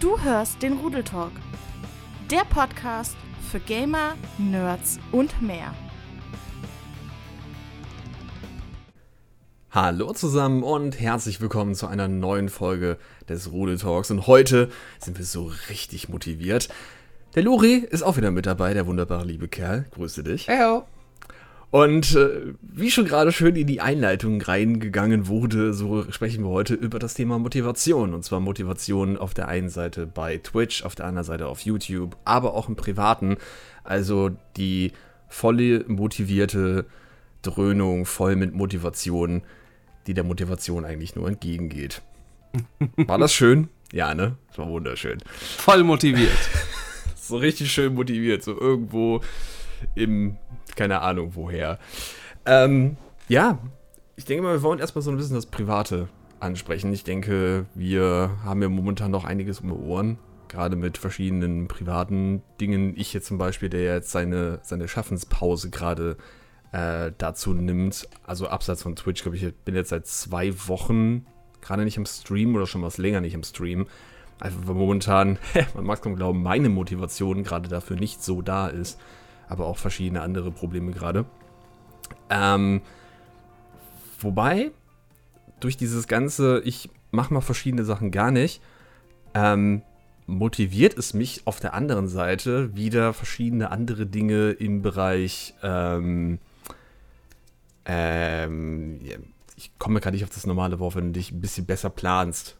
Du hörst den Rudeltalk, der Podcast für Gamer, Nerds und mehr. Hallo zusammen und herzlich willkommen zu einer neuen Folge des Rudeltalks. Und heute sind wir so richtig motiviert. Der Lori ist auch wieder mit dabei, der wunderbare liebe Kerl. Grüße dich. Heyo. Und äh, wie schon gerade schön in die Einleitung reingegangen wurde, so sprechen wir heute über das Thema Motivation. Und zwar Motivation auf der einen Seite bei Twitch, auf der anderen Seite auf YouTube, aber auch im Privaten. Also die volle motivierte Dröhnung, voll mit Motivation, die der Motivation eigentlich nur entgegengeht. War das schön? Ja, ne? Das war wunderschön. Voll motiviert. so richtig schön motiviert, so irgendwo im keine Ahnung woher. Ähm, ja, ich denke mal, wir wollen erstmal so ein bisschen das Private ansprechen. Ich denke, wir haben ja momentan noch einiges um die Ohren, gerade mit verschiedenen privaten Dingen. Ich jetzt zum Beispiel, der jetzt seine, seine Schaffenspause gerade äh, dazu nimmt. Also abseits von Twitch, glaube ich, ich bin jetzt seit zwei Wochen gerade nicht im Stream oder schon was länger nicht im Stream. Einfach weil momentan, man mag es kaum glauben, meine Motivation gerade dafür nicht so da ist aber auch verschiedene andere Probleme gerade. Ähm, wobei, durch dieses ganze, ich mache mal verschiedene Sachen gar nicht, ähm, motiviert es mich auf der anderen Seite wieder verschiedene andere Dinge im Bereich, ähm, ähm, ich komme gerade nicht auf das normale Wort, wenn du dich ein bisschen besser planst.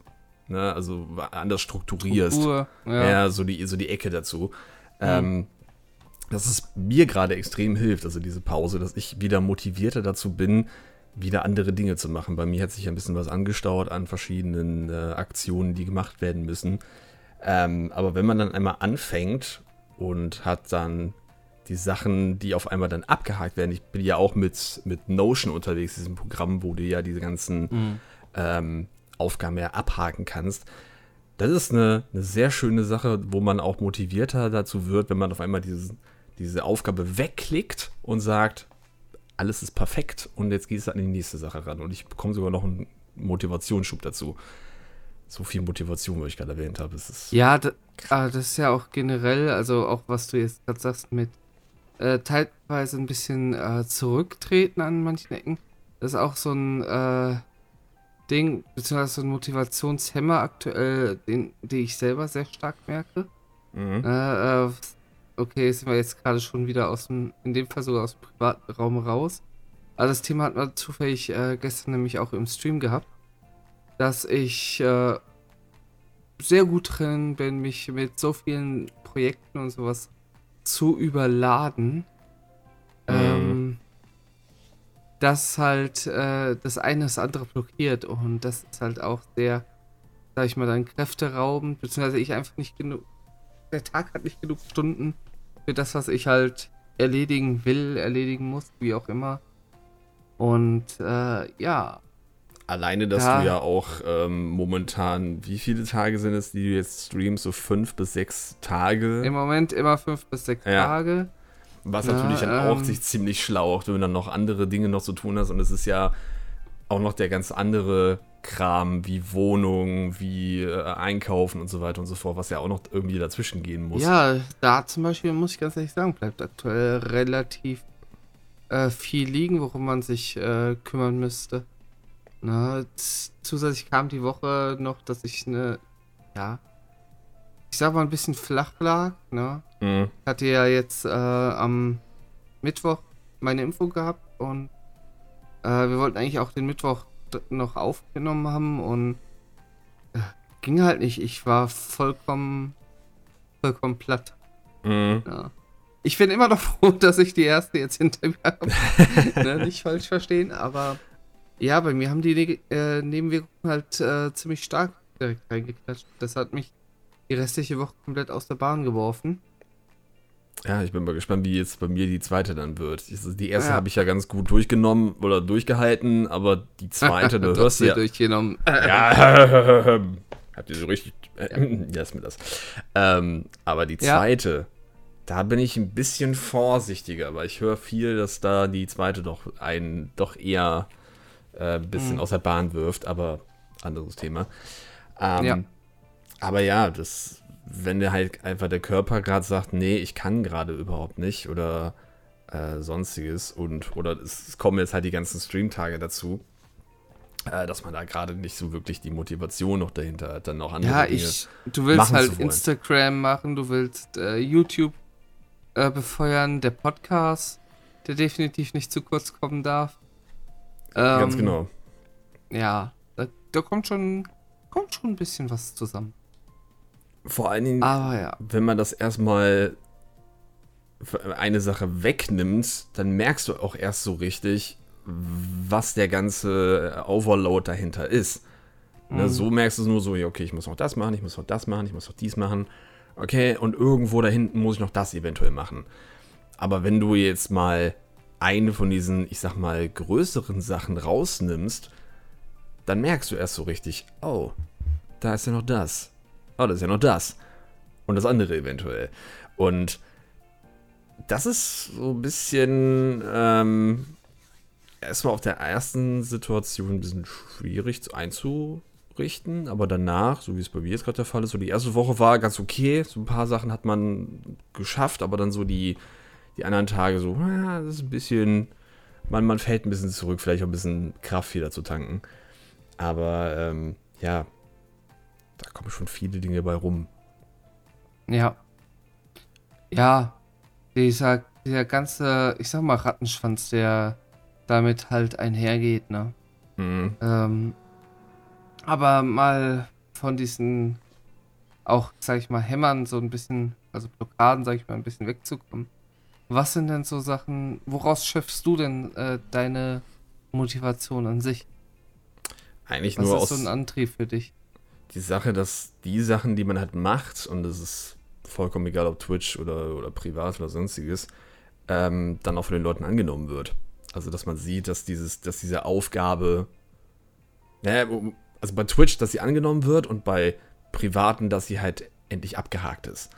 Ne? Also anders strukturierst. Struktur, ja. ja, so die, so die Ecke dazu. Mhm. Ähm, dass es mir gerade extrem hilft, also diese Pause, dass ich wieder motivierter dazu bin, wieder andere Dinge zu machen. Bei mir hat sich ein bisschen was angestaut an verschiedenen äh, Aktionen, die gemacht werden müssen. Ähm, aber wenn man dann einmal anfängt und hat dann die Sachen, die auf einmal dann abgehakt werden, ich bin ja auch mit, mit Notion unterwegs, diesem Programm, wo du ja diese ganzen mhm. ähm, Aufgaben ja abhaken kannst. Das ist eine, eine sehr schöne Sache, wo man auch motivierter dazu wird, wenn man auf einmal dieses, diese Aufgabe wegklickt und sagt, alles ist perfekt und jetzt gehst du an die nächste Sache ran. Und ich bekomme sogar noch einen Motivationsschub dazu. So viel Motivation, wie ich gerade erwähnt habe. Ist ja, das, ah, das ist ja auch generell, also auch was du jetzt gerade sagst, mit äh, teilweise ein bisschen äh, zurücktreten an manchen Ecken. Das ist auch so ein äh, Ding, beziehungsweise so ein Motivationshemmer aktuell, den, den ich selber sehr stark merke. Mhm. Äh, äh, okay, sind wir jetzt gerade schon wieder aus dem, in dem Fall sogar aus dem privaten Raum raus. Aber das Thema hat man zufällig äh, gestern nämlich auch im Stream gehabt, dass ich äh, sehr gut drin bin, mich mit so vielen Projekten und sowas zu überladen, mhm. ähm, dass halt äh, das eine das andere blockiert und das ist halt auch sehr, sag ich mal, dann kräfteraubend, beziehungsweise ich einfach nicht genug, der Tag hat nicht genug Stunden, für das, was ich halt erledigen will, erledigen muss, wie auch immer. Und äh, ja. Alleine, dass ja. du ja auch ähm, momentan, wie viele Tage sind es, die du jetzt streamst? So fünf bis sechs Tage? Im Moment immer fünf bis sechs ja. Tage. Was ja, natürlich dann ähm, auch sich ziemlich schlau, wenn du dann noch andere Dinge noch zu tun hast. Und es ist ja auch noch der ganz andere Kram wie Wohnung, wie äh, Einkaufen und so weiter und so fort, was ja auch noch irgendwie dazwischen gehen muss. Ja, da zum Beispiel muss ich ganz ehrlich sagen, bleibt aktuell relativ äh, viel liegen, worum man sich äh, kümmern müsste. Na, zusätzlich kam die Woche noch, dass ich eine, ja, ich sag mal ein bisschen flach lag. Ne? Mhm. Hatte ja jetzt äh, am Mittwoch meine Info gehabt und äh, wir wollten eigentlich auch den Mittwoch noch aufgenommen haben und äh, ging halt nicht. Ich war vollkommen, vollkommen platt. Mhm. Ja. Ich bin immer noch froh, dass ich die erste jetzt hinter mir habe. ne, nicht falsch verstehen, aber ja, bei mir haben die äh, Nebenwirkungen halt äh, ziemlich stark direkt reingeklatscht. Das hat mich die restliche Woche komplett aus der Bahn geworfen. Ja, ich bin mal gespannt, wie jetzt bei mir die zweite dann wird. Die erste ja. habe ich ja ganz gut durchgenommen oder durchgehalten, aber die zweite, du hörst ja. durchgenommen. ja, habt ihr so richtig. ja, ist mir das. Ähm, aber die zweite, ja. da bin ich ein bisschen vorsichtiger, weil ich höre viel, dass da die zweite doch einen doch eher äh, ein bisschen mhm. aus der Bahn wirft, aber anderes Thema. Ähm, ja. aber ja, das, wenn der halt einfach der Körper gerade sagt, nee, ich kann gerade überhaupt nicht oder äh, sonstiges und oder es, kommen jetzt halt die ganzen Streamtage dazu, äh, dass man da gerade nicht so wirklich die Motivation noch dahinter hat, dann noch andere ja, Dinge ich, du willst halt Instagram machen, du willst äh, YouTube äh, befeuern, der Podcast, der definitiv nicht zu kurz kommen darf. Ähm, Ganz genau. Ja, da, da kommt schon kommt schon ein bisschen was zusammen. Vor allen Dingen, ja. wenn man das erstmal eine Sache wegnimmt, dann merkst du auch erst so richtig, was der ganze Overload dahinter ist. Ne, mhm. So merkst du es nur so, okay, ich muss noch das machen, ich muss noch das machen, ich muss noch dies machen. Okay, und irgendwo da hinten muss ich noch das eventuell machen. Aber wenn du jetzt mal eine von diesen, ich sag mal, größeren Sachen rausnimmst, dann merkst du erst so richtig, oh, da ist ja noch das. Oh, da ist ja noch das. Und das andere eventuell. Und das ist so ein bisschen ähm, erstmal auf der ersten Situation ein bisschen schwierig einzurichten, aber danach, so wie es bei mir jetzt gerade der Fall ist, so die erste Woche war ganz okay. So ein paar Sachen hat man geschafft, aber dann so die, die anderen Tage so, ja, das ist ein bisschen, man, man fällt ein bisschen zurück, vielleicht auch ein bisschen Kraft wieder zu tanken. Aber ähm, ja, da kommen schon viele Dinge bei rum. Ja. Ja, dieser, dieser ganze, ich sag mal, Rattenschwanz, der damit halt einhergeht, ne? Mhm. Ähm, aber mal von diesen auch, sag ich mal, Hämmern so ein bisschen, also Blockaden, sag ich mal, ein bisschen wegzukommen. Was sind denn so Sachen, woraus schöpfst du denn äh, deine Motivation an sich? Eigentlich Was nur aus. Was ist so ein Antrieb für dich? Die Sache, dass die Sachen, die man halt macht, und das ist vollkommen egal, ob Twitch oder, oder privat oder sonstiges, ähm, dann auch von den Leuten angenommen wird. Also, dass man sieht, dass, dieses, dass diese Aufgabe, naja, also bei Twitch, dass sie angenommen wird und bei Privaten, dass sie halt endlich abgehakt ist.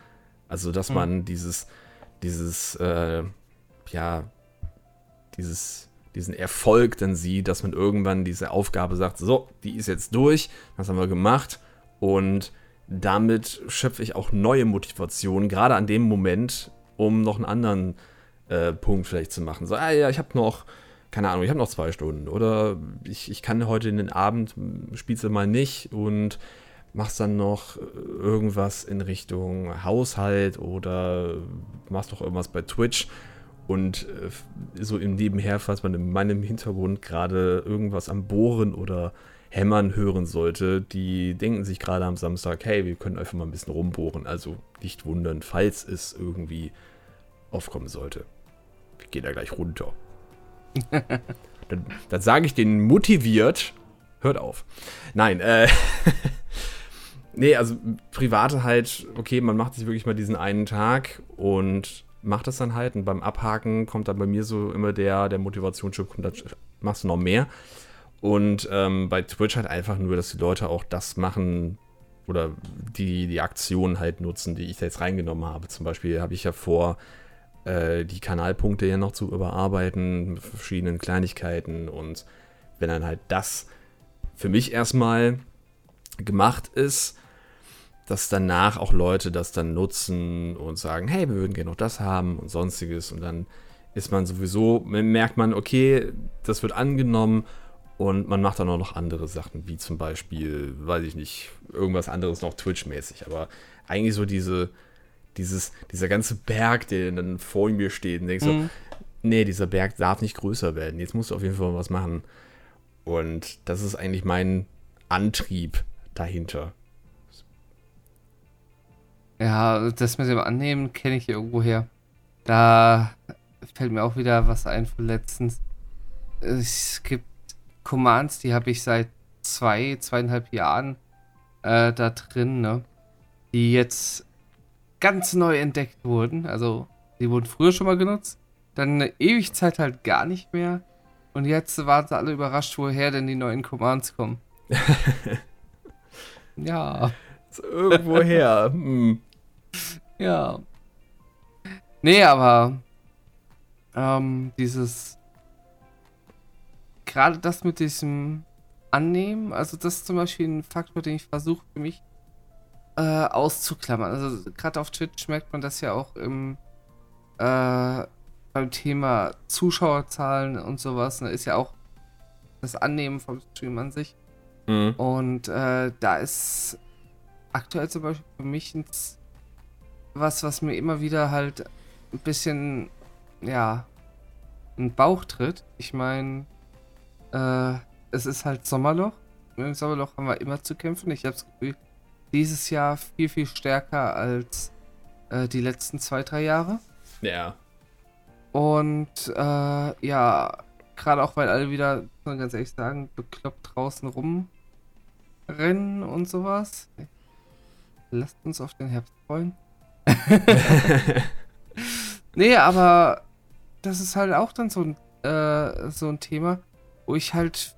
Also, dass mhm. man dieses, dieses, äh, ja, dieses, diesen Erfolg dann sieht, dass man irgendwann diese Aufgabe sagt, so, die ist jetzt durch, das haben wir gemacht und damit schöpfe ich auch neue Motivationen, gerade an dem Moment, um noch einen anderen äh, Punkt vielleicht zu machen. So, ah ja, ich habe noch, keine Ahnung, ich habe noch zwei Stunden oder ich, ich kann heute in den Abend, spielst du mal nicht und machst dann noch irgendwas in Richtung Haushalt oder machst doch irgendwas bei Twitch und äh, so im Nebenher, falls man in meinem Hintergrund gerade irgendwas am Bohren oder Hämmern hören sollte, die denken sich gerade am Samstag, hey, wir können einfach mal ein bisschen rumbohren. Also nicht wundern, falls es irgendwie aufkommen sollte. Ich gehe da gleich runter. dann, dann sage ich denen motiviert, hört auf. Nein, äh, nee, also private halt, okay, man macht sich wirklich mal diesen einen Tag und macht das dann halt. Und beim Abhaken kommt dann bei mir so immer der, der Motivationsschub, kommt, dann machst du noch mehr. Und ähm, bei Twitch halt einfach nur, dass die Leute auch das machen oder die, die Aktionen halt nutzen, die ich da jetzt reingenommen habe. Zum Beispiel habe ich ja vor, äh, die Kanalpunkte ja noch zu überarbeiten mit verschiedenen Kleinigkeiten. Und wenn dann halt das für mich erstmal gemacht ist, dass danach auch Leute das dann nutzen und sagen, hey, wir würden gerne noch das haben und sonstiges. Und dann ist man sowieso, merkt man, okay, das wird angenommen und man macht dann auch noch andere Sachen, wie zum Beispiel, weiß ich nicht, irgendwas anderes noch Twitch-mäßig. Aber eigentlich so diese, dieses, dieser ganze Berg, der dann vor mir steht und denkst mhm. so, nee, dieser Berg darf nicht größer werden. Jetzt musst du auf jeden Fall was machen. Und das ist eigentlich mein Antrieb dahinter. Ja, das mit dem Annehmen kenne ich irgendwo her. Da fällt mir auch wieder was ein von letztens. Es gibt Commands, die habe ich seit zwei, zweieinhalb Jahren äh, da drin, ne? Die jetzt ganz neu entdeckt wurden. Also, die wurden früher schon mal genutzt. Dann eine ewig Zeit halt gar nicht mehr. Und jetzt waren sie alle überrascht, woher denn die neuen Commands kommen. ja. Irgendwoher. Hm. Ja. Nee, aber ähm, dieses gerade das mit diesem Annehmen, also das ist zum Beispiel ein Faktor, den ich versuche für mich äh, auszuklammern. Also gerade auf Twitch merkt man das ja auch im äh, beim Thema Zuschauerzahlen und sowas. Ne, ist ja auch das Annehmen vom Stream an sich. Mhm. Und äh, da ist aktuell zum Beispiel für mich was, was mir immer wieder halt ein bisschen, ja, ein Bauch tritt. Ich meine, äh, es ist halt Sommerloch. Im Sommerloch haben wir immer zu kämpfen. Ich habe das Gefühl, dieses Jahr viel, viel stärker als äh, die letzten zwei, drei Jahre. Ja. Und äh, ja, gerade auch, weil alle wieder, muss man ganz ehrlich sagen, bekloppt draußen rumrennen und sowas. Lasst uns auf den Herbst freuen. nee, aber das ist halt auch dann so ein, äh, so ein Thema, wo ich halt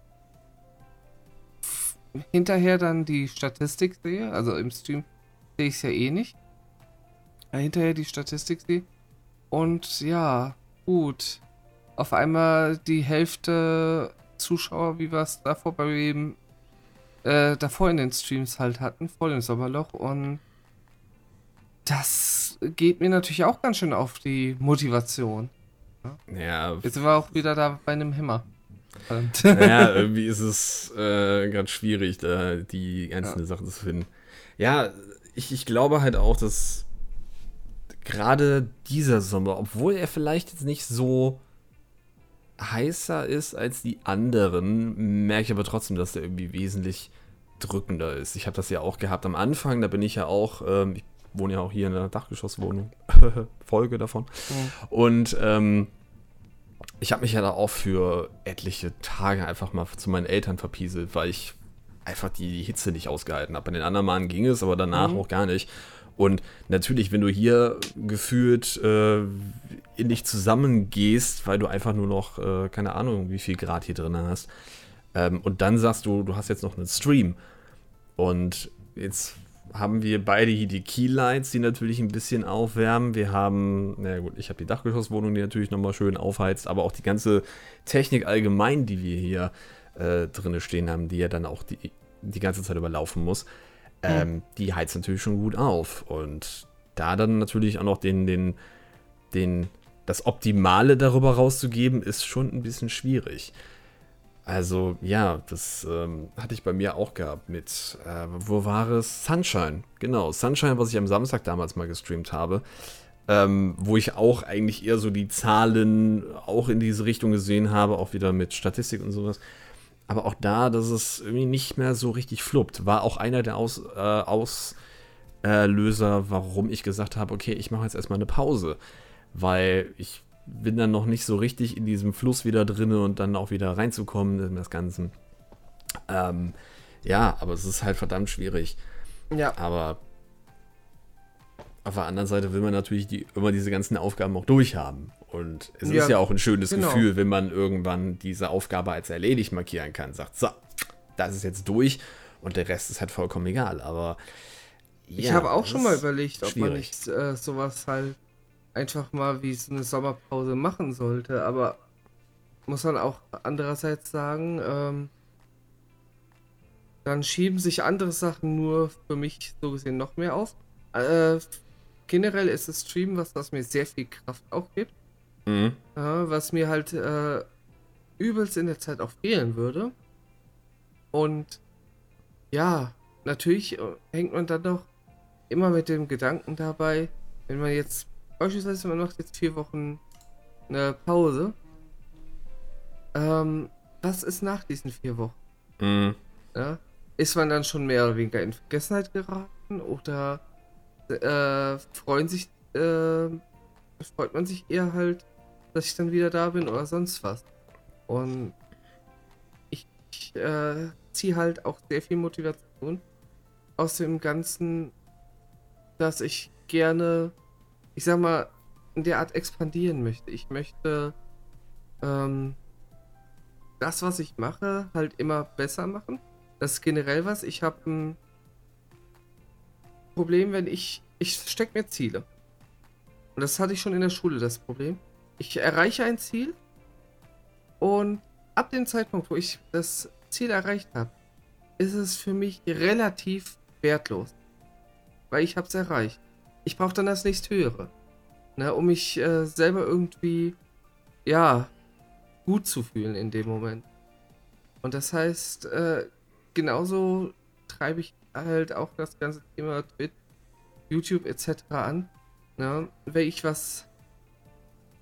hinterher dann die Statistik sehe. Also im Stream sehe ich es ja eh nicht. Hinterher die Statistik sehe. Und ja, gut. Auf einmal die Hälfte Zuschauer, wie wir es davor bei dem äh, davor in den Streams halt hatten, vor dem Sommerloch. Und das geht mir natürlich auch ganz schön auf die Motivation. Ja. Jetzt sind wir auch wieder da bei einem Hämmer. Ja, irgendwie ist es äh, ganz schwierig, da die einzelnen ja. Sachen zu finden. Ja, ich, ich glaube halt auch, dass gerade dieser Sommer, obwohl er vielleicht jetzt nicht so heißer ist als die anderen, merke ich aber trotzdem, dass der irgendwie wesentlich drückender ist. Ich habe das ja auch gehabt am Anfang, da bin ich ja auch, ähm, ich wohne ja auch hier in einer Dachgeschosswohnung, Folge davon. Mhm. Und ähm, ich habe mich ja da auch für etliche Tage einfach mal zu meinen Eltern verpieselt, weil ich einfach die Hitze nicht ausgehalten habe. Bei den anderen Malen ging es, aber danach mhm. auch gar nicht. Und natürlich, wenn du hier gefühlt äh, in dich zusammengehst, weil du einfach nur noch, äh, keine Ahnung, wie viel Grad hier drin hast, ähm, und dann sagst du, du hast jetzt noch einen Stream. Und jetzt haben wir beide hier die Keylights, die natürlich ein bisschen aufwärmen. Wir haben, na gut, ich habe die Dachgeschosswohnung, die natürlich nochmal schön aufheizt, aber auch die ganze Technik allgemein, die wir hier äh, drinne stehen haben, die ja dann auch die, die ganze Zeit überlaufen muss ähm, die heizt natürlich schon gut auf. Und da dann natürlich auch noch den, den, den, das Optimale darüber rauszugeben, ist schon ein bisschen schwierig. Also ja, das ähm, hatte ich bei mir auch gehabt mit, äh, wo war es? Sunshine, genau, Sunshine, was ich am Samstag damals mal gestreamt habe, ähm, wo ich auch eigentlich eher so die Zahlen auch in diese Richtung gesehen habe, auch wieder mit Statistik und sowas. Aber auch da, dass es irgendwie nicht mehr so richtig fluppt, war auch einer der Aus, äh, Auslöser, warum ich gesagt habe, okay, ich mache jetzt erstmal eine Pause, weil ich bin dann noch nicht so richtig in diesem Fluss wieder drin und dann auch wieder reinzukommen in das Ganze. Ähm, ja, aber es ist halt verdammt schwierig. Ja. Aber auf der anderen Seite will man natürlich die, immer diese ganzen Aufgaben auch durchhaben. Und es ja, ist ja auch ein schönes genau. Gefühl, wenn man irgendwann diese Aufgabe als erledigt markieren kann. Sagt, so, das ist jetzt durch und der Rest ist halt vollkommen egal. Aber ja, ich habe auch schon mal überlegt, ob schwierig. man nicht äh, sowas halt einfach mal wie so eine Sommerpause machen sollte. Aber muss man auch andererseits sagen, ähm, dann schieben sich andere Sachen nur für mich so gesehen noch mehr auf. Äh, generell ist das Stream was, was mir sehr viel Kraft auch gibt. Mhm. Ja, was mir halt äh, übelst in der Zeit auch fehlen würde. Und ja, natürlich äh, hängt man dann doch immer mit dem Gedanken dabei, wenn man jetzt, beispielsweise man macht jetzt vier Wochen eine Pause, ähm, was ist nach diesen vier Wochen? Mhm. Ja, ist man dann schon mehr oder weniger in Vergessenheit geraten oder äh, freuen sich, äh, freut man sich eher halt, dass ich dann wieder da bin oder sonst was. Und ich, ich äh, ziehe halt auch sehr viel Motivation aus dem Ganzen, dass ich gerne, ich sag mal, in der Art expandieren möchte. Ich möchte ähm, das, was ich mache, halt immer besser machen. Das ist generell was. Ich habe ein Problem, wenn ich. Ich stecke mir Ziele. Und das hatte ich schon in der Schule, das Problem. Ich erreiche ein Ziel. Und ab dem Zeitpunkt, wo ich das Ziel erreicht habe, ist es für mich relativ wertlos. weil ich habe es erreicht. Ich brauche dann das nächste höhere, ne, um mich äh, selber irgendwie, ja, gut zu fühlen in dem Moment. Und das heißt, äh, genauso treibe ich halt auch das ganze Thema Twitch, YouTube etc. an. Ne? Wenn ich was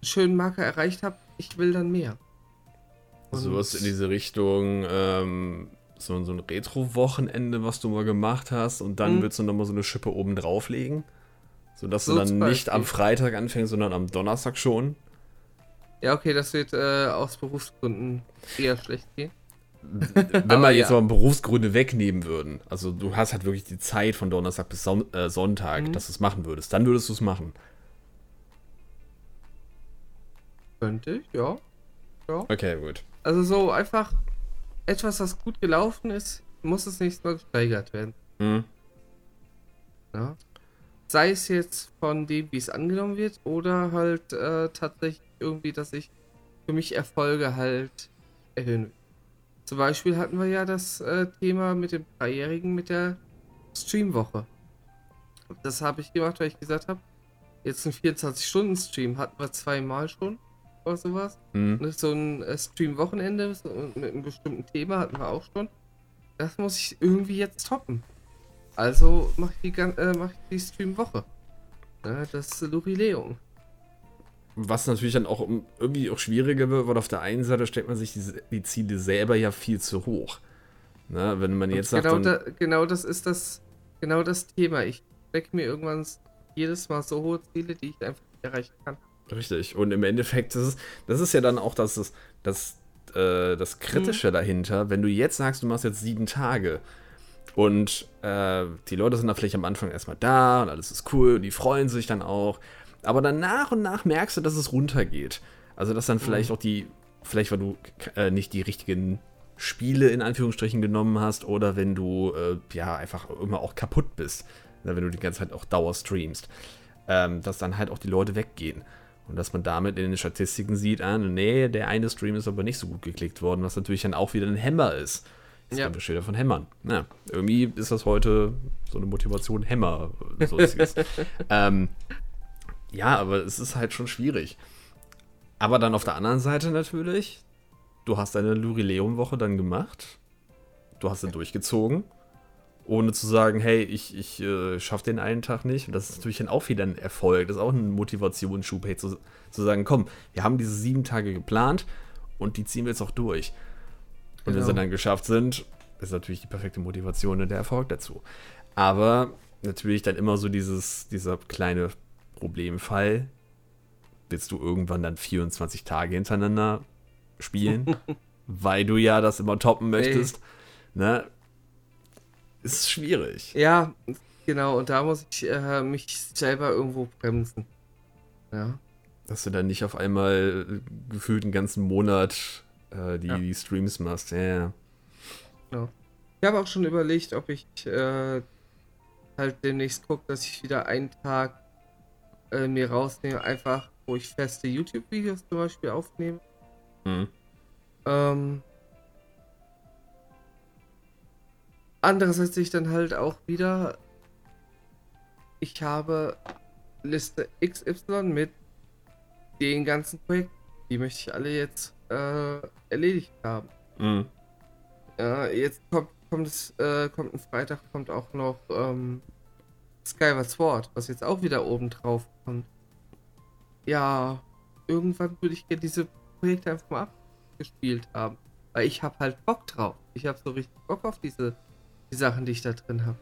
schönen Marker erreicht habe, ich will dann mehr. Und Sowas in diese Richtung, ähm, so, so ein Retro-Wochenende, was du mal gemacht hast, und dann mhm. willst du nochmal so eine Schippe oben drauflegen. Sodass so du dann nicht am Freitag anfängst, sondern am Donnerstag schon. Ja, okay, das wird äh, aus Berufsgründen eher schlecht gehen. Wenn wir jetzt ja. mal Berufsgründe wegnehmen würden, also du hast halt wirklich die Zeit von Donnerstag bis Son äh, Sonntag, mhm. dass du es machen würdest, dann würdest du es machen. Könnte ich, ja. ja. Okay, gut. Also so einfach etwas, was gut gelaufen ist, muss es nicht mal gesteigert werden. Mhm. Ja. Sei es jetzt von dem, wie es angenommen wird, oder halt äh, tatsächlich irgendwie, dass ich für mich Erfolge halt erhöhen will. Zum Beispiel hatten wir ja das äh, Thema mit dem Dreijährigen mit der Streamwoche. Das habe ich gemacht, weil ich gesagt habe, jetzt ein 24-Stunden-Stream hatten wir zweimal schon oder sowas. Mhm. So ein äh, Stream-Wochenende mit einem bestimmten Thema hatten wir auch schon. Das muss ich irgendwie jetzt toppen. Also mache ich, die, äh, mach ich die Stream-Woche. Ja, das Lurileum. Was natürlich dann auch irgendwie auch schwieriger wird, weil auf der einen Seite stellt man sich die, die Ziele selber ja viel zu hoch. Ne, wenn man jetzt genau sagt. Da, genau das ist das, genau das Thema. Ich stecke mir irgendwann jedes Mal so hohe Ziele, die ich einfach nicht erreichen kann. Richtig. Und im Endeffekt, das ist, das ist ja dann auch das, das, das, äh, das Kritische mhm. dahinter, wenn du jetzt sagst, du machst jetzt sieben Tage und äh, die Leute sind da vielleicht am Anfang erstmal da und alles ist cool und die freuen sich dann auch. Aber dann nach und nach merkst du, dass es runtergeht. Also, dass dann mhm. vielleicht auch die, vielleicht weil du äh, nicht die richtigen Spiele in Anführungsstrichen genommen hast oder wenn du äh, ja einfach immer auch kaputt bist, ne, wenn du die ganze Zeit auch Dauer streamst, ähm, dass dann halt auch die Leute weggehen. Und dass man damit in den Statistiken sieht, ah, nee, der eine Stream ist aber nicht so gut geklickt worden, was natürlich dann auch wieder ein Hämmer ist. Das ja. besteht ja von Hämmern. Ja, irgendwie ist das heute so eine Motivation Hämmer. So ähm, ja, aber es ist halt schon schwierig. Aber dann auf der anderen Seite natürlich, du hast deine Lurileum-Woche dann gemacht. Du hast sie durchgezogen. Ohne zu sagen, hey, ich, ich äh, schaffe den einen Tag nicht. Und das ist natürlich dann auch wieder ein Erfolg. Das ist auch ein Motivationsschub, hey, zu, zu sagen, komm, wir haben diese sieben Tage geplant und die ziehen wir jetzt auch durch. Und genau. wenn sie dann geschafft sind, ist natürlich die perfekte Motivation und der Erfolg dazu. Aber natürlich dann immer so dieses, dieser kleine Problemfall, willst du irgendwann dann 24 Tage hintereinander spielen, weil du ja das immer toppen möchtest. Ey. Ne? Ist schwierig. Ja, genau. Und da muss ich äh, mich selber irgendwo bremsen. Ja. Dass du dann nicht auf einmal gefühlt einen ganzen Monat äh, die, ja. die, Streams machst. Ja, ja. Genau. Ich habe auch schon überlegt, ob ich äh, halt demnächst gucke, dass ich wieder einen Tag äh, mir rausnehme, einfach, wo ich feste YouTube-Videos zum Beispiel aufnehme. Mhm. Ähm, andererseits ich dann halt auch wieder, ich habe Liste XY mit den ganzen Projekten, die möchte ich alle jetzt äh, erledigt haben. Mhm. Ja, jetzt kommt, kommt es, äh, kommt ein Freitag, kommt auch noch ähm, Skyward Sword, was jetzt auch wieder oben drauf kommt. Ja, irgendwann würde ich gerne diese Projekte einfach mal abgespielt haben. Weil ich habe halt Bock drauf. Ich habe so richtig Bock auf diese die Sachen, die ich da drin habe.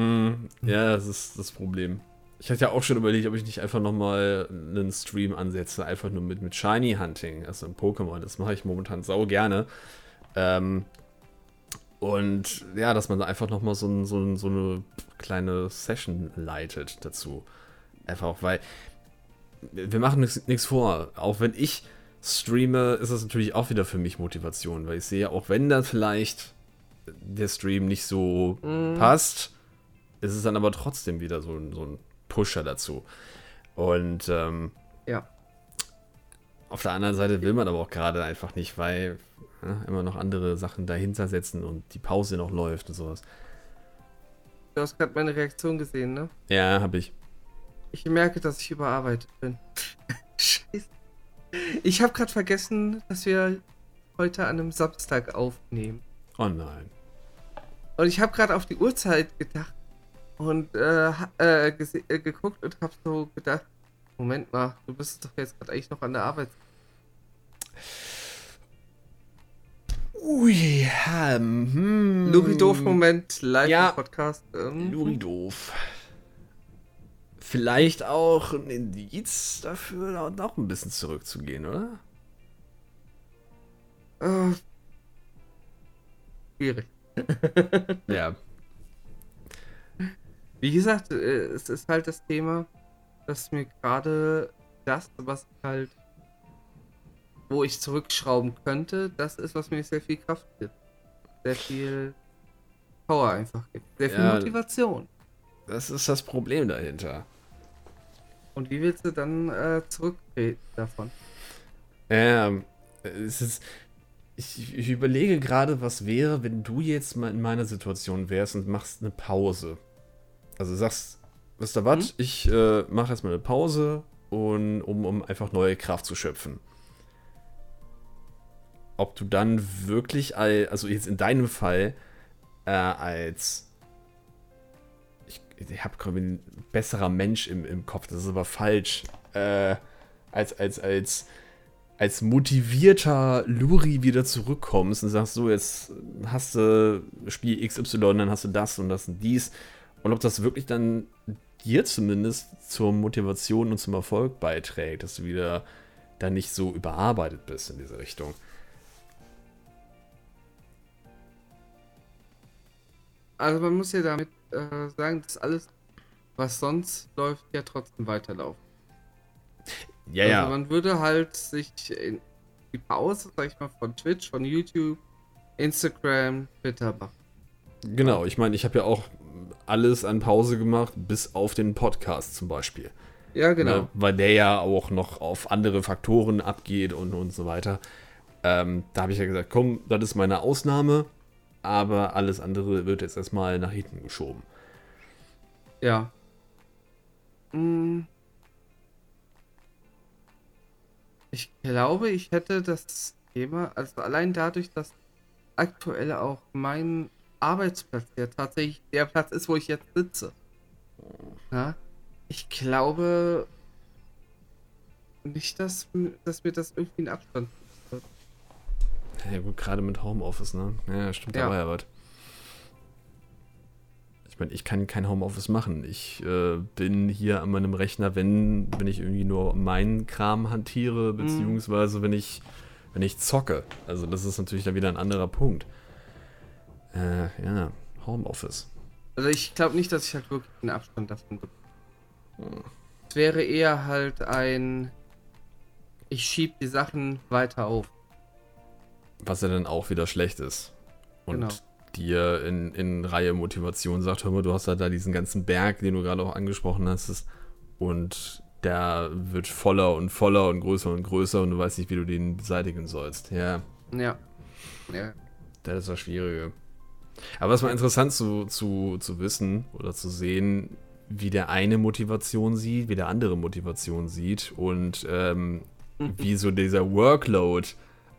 Mm, ja, das ist das Problem. Ich hatte ja auch schon überlegt, ob ich nicht einfach nochmal einen Stream ansetze, einfach nur mit, mit Shiny Hunting, also im Pokémon. Das mache ich momentan sau gerne. Ähm, und ja, dass man einfach nochmal so, so, so eine kleine Session leitet dazu. Einfach auch, weil wir machen nichts vor. Auch wenn ich streame, ist das natürlich auch wieder für mich Motivation, weil ich sehe, auch wenn da vielleicht der Stream nicht so mm. passt, ist es dann aber trotzdem wieder so, so ein Pusher dazu. Und ähm, ja. Auf der anderen Seite will man aber auch gerade einfach nicht, weil ja, immer noch andere Sachen dahinter setzen und die Pause noch läuft und sowas. Du hast gerade meine Reaktion gesehen, ne? Ja, hab ich. Ich merke, dass ich überarbeitet bin. Scheiße. Ich habe gerade vergessen, dass wir heute an einem Samstag aufnehmen. Oh nein. Und ich habe gerade auf die Uhrzeit gedacht und äh, äh, äh, geguckt und habe so gedacht, Moment mal, du bist doch jetzt gerade eigentlich noch an der Arbeit. Ui, hm. Luri-Doof-Moment, live ja. im Podcast. Ähm. Luri-Doof. Vielleicht auch ein Indiz dafür, noch ein bisschen zurückzugehen, oder? Äh, schwierig. ja. Wie gesagt, äh, es ist halt das Thema, dass mir gerade das, was halt, wo ich zurückschrauben könnte, das ist, was mir sehr viel Kraft gibt. Sehr viel Power einfach gibt. Sehr viel ja, Motivation. Das ist das Problem dahinter. Und wie willst du dann äh, zurücktreten davon? Ähm, es ist, ich, ich überlege gerade, was wäre, wenn du jetzt mal in meiner Situation wärst und machst eine Pause. Also sagst, wisst ihr was, mhm. ich äh, mache erstmal eine Pause, und, um, um einfach neue Kraft zu schöpfen. Ob du dann wirklich, also jetzt in deinem Fall, äh, als ich, ich habe gerade ein besserer Mensch im, im Kopf, das ist aber falsch, äh, als, als, als als motivierter Luri wieder zurückkommst und sagst, so, jetzt hast du Spiel XY, dann hast du das und das und dies. Und ob das wirklich dann dir zumindest zur Motivation und zum Erfolg beiträgt, dass du wieder dann nicht so überarbeitet bist in diese Richtung. Also man muss ja damit äh, sagen, dass alles, was sonst läuft, ja trotzdem weiterlaufen. Ja, also ja. Man würde halt sich in die Pause, sag ich mal, von Twitch, von YouTube, Instagram, Twitter machen. Genau, ich meine, ich habe ja auch alles an Pause gemacht, bis auf den Podcast zum Beispiel. Ja, genau. Ne, weil der ja auch noch auf andere Faktoren abgeht und, und so weiter. Ähm, da habe ich ja gesagt, komm, das ist meine Ausnahme, aber alles andere wird jetzt erstmal nach hinten geschoben. Ja. Hm. Ich glaube, ich hätte das Thema, also allein dadurch, dass aktuell auch mein Arbeitsplatz ja tatsächlich der Platz ist, wo ich jetzt sitze. Ja, ich glaube nicht, dass, dass mir das irgendwie einen Abstand wird. Ja gut, gerade mit Homeoffice, ne? Ja, stimmt, ja. da ja was. Ich meine, ich kann kein Homeoffice machen. Ich äh, bin hier an meinem Rechner, wenn, wenn ich irgendwie nur meinen Kram hantiere, mhm. beziehungsweise wenn ich, wenn ich zocke. Also das ist natürlich dann wieder ein anderer Punkt. Äh, ja, Homeoffice. Also ich glaube nicht, dass ich halt wirklich einen Abstand davon bekomme. Hm. Es wäre eher halt ein, ich schieb die Sachen weiter auf. Was ja dann auch wieder schlecht ist. Und genau dir in, in Reihe Motivation sagt, hör mal, du hast halt da diesen ganzen Berg, den du gerade auch angesprochen hast, und der wird voller und voller und größer und größer und du weißt nicht, wie du den beseitigen sollst. Ja. Ja. Ja. Das ist das Schwierige. Aber es war interessant zu, zu, zu wissen oder zu sehen, wie der eine Motivation sieht, wie der andere Motivation sieht und ähm, wie so dieser Workload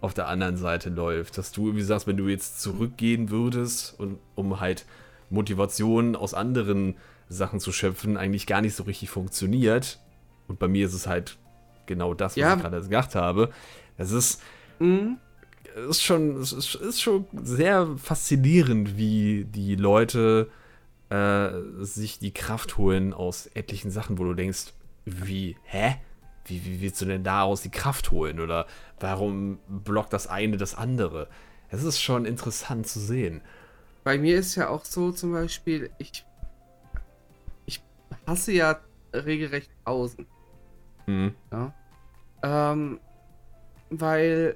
auf der anderen Seite läuft. Dass du, wie sagst, wenn du jetzt zurückgehen würdest und um halt Motivation aus anderen Sachen zu schöpfen, eigentlich gar nicht so richtig funktioniert. Und bei mir ist es halt genau das, was ja. ich gerade gesagt habe. Es ist, mhm. Ist schon, es ist, ist, schon sehr faszinierend, wie die Leute äh, sich die Kraft holen aus etlichen Sachen, wo du denkst, wie, hä? wie, wie willst du denn daraus die Kraft holen? Oder warum blockt das eine das andere? Es ist schon interessant zu sehen. Bei mir ist ja auch so zum Beispiel, ich, ich hasse ja regelrecht Pausen. Mhm. Ja. Ähm, weil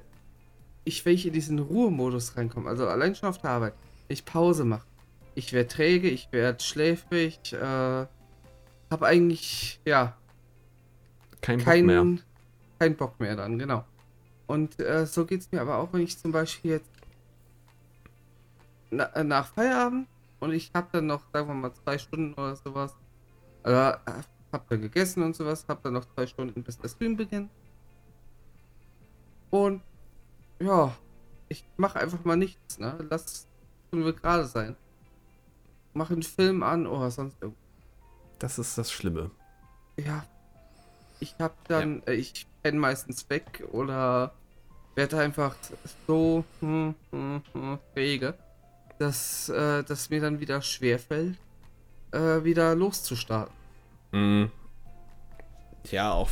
ich, wenn ich in diesen Ruhemodus reinkomme, also allein schon auf der Arbeit, ich Pause mache. Ich werde träge, ich werde schläfrig, äh, habe eigentlich, ja, kein Bock kein, mehr. Kein Bock mehr dann, genau. Und äh, so geht es mir aber auch, wenn ich zum Beispiel jetzt na, äh, nach Feierabend und ich habe dann noch, sagen wir mal, zwei Stunden oder sowas. Also, äh, hab da gegessen und sowas, hab dann noch zwei Stunden bis der Stream beginnt. Und ja, ich mache einfach mal nichts, ne? Lass tun wir gerade sein. Mach einen Film an oder sonst irgendwas. Das ist das Schlimme. Ja. Ich hab dann, ja. äh, ich penne meistens weg oder werde einfach so hm, hm, hm, fähige, dass, äh, dass mir dann wieder schwerfällt, äh, wieder loszustarten. Mhm. Ja, auch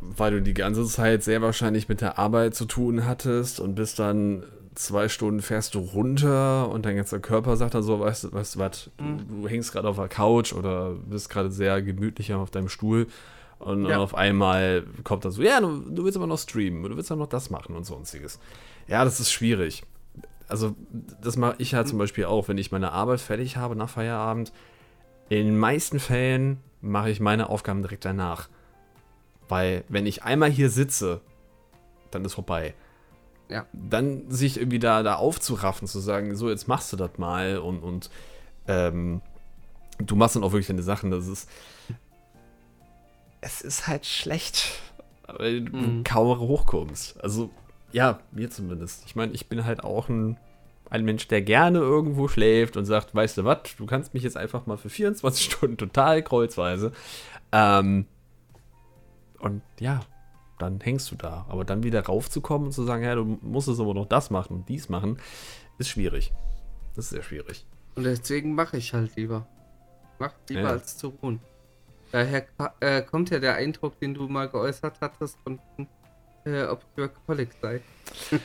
weil du die ganze Zeit sehr wahrscheinlich mit der Arbeit zu tun hattest und bist dann zwei Stunden fährst du runter und dein ganzer Körper sagt dann so, weißt du weißt, was, du, mhm. du hängst gerade auf der Couch oder bist gerade sehr gemütlich auf deinem Stuhl und, ja. auf einmal kommt dann so, ja, du, du willst aber noch streamen, du willst aber noch das machen und sonstiges. Ja, das ist schwierig. Also, das mache ich halt mhm. zum Beispiel auch, wenn ich meine Arbeit fertig habe nach Feierabend. In den meisten Fällen mache ich meine Aufgaben direkt danach. Weil, wenn ich einmal hier sitze, dann ist vorbei. Ja. Dann sich irgendwie da, da aufzuraffen, zu sagen, so, jetzt machst du das mal und, und ähm, du machst dann auch wirklich deine Sachen. Das ist. Es ist halt schlecht, weil du mhm. kaum hochkommst. Also, ja, mir zumindest. Ich meine, ich bin halt auch ein, ein Mensch, der gerne irgendwo schläft und sagt, weißt du was, du kannst mich jetzt einfach mal für 24 Stunden total kreuzweise. Ähm, und ja, dann hängst du da. Aber dann wieder raufzukommen und zu sagen, ja, du musst es aber noch das machen und dies machen, ist schwierig. Das ist sehr schwierig. Und deswegen mache ich halt lieber. Mach lieber ja. als zu ruhen. Daher äh, kommt ja der Eindruck, den du mal geäußert hattest, von äh, ob ich Workaholic sei.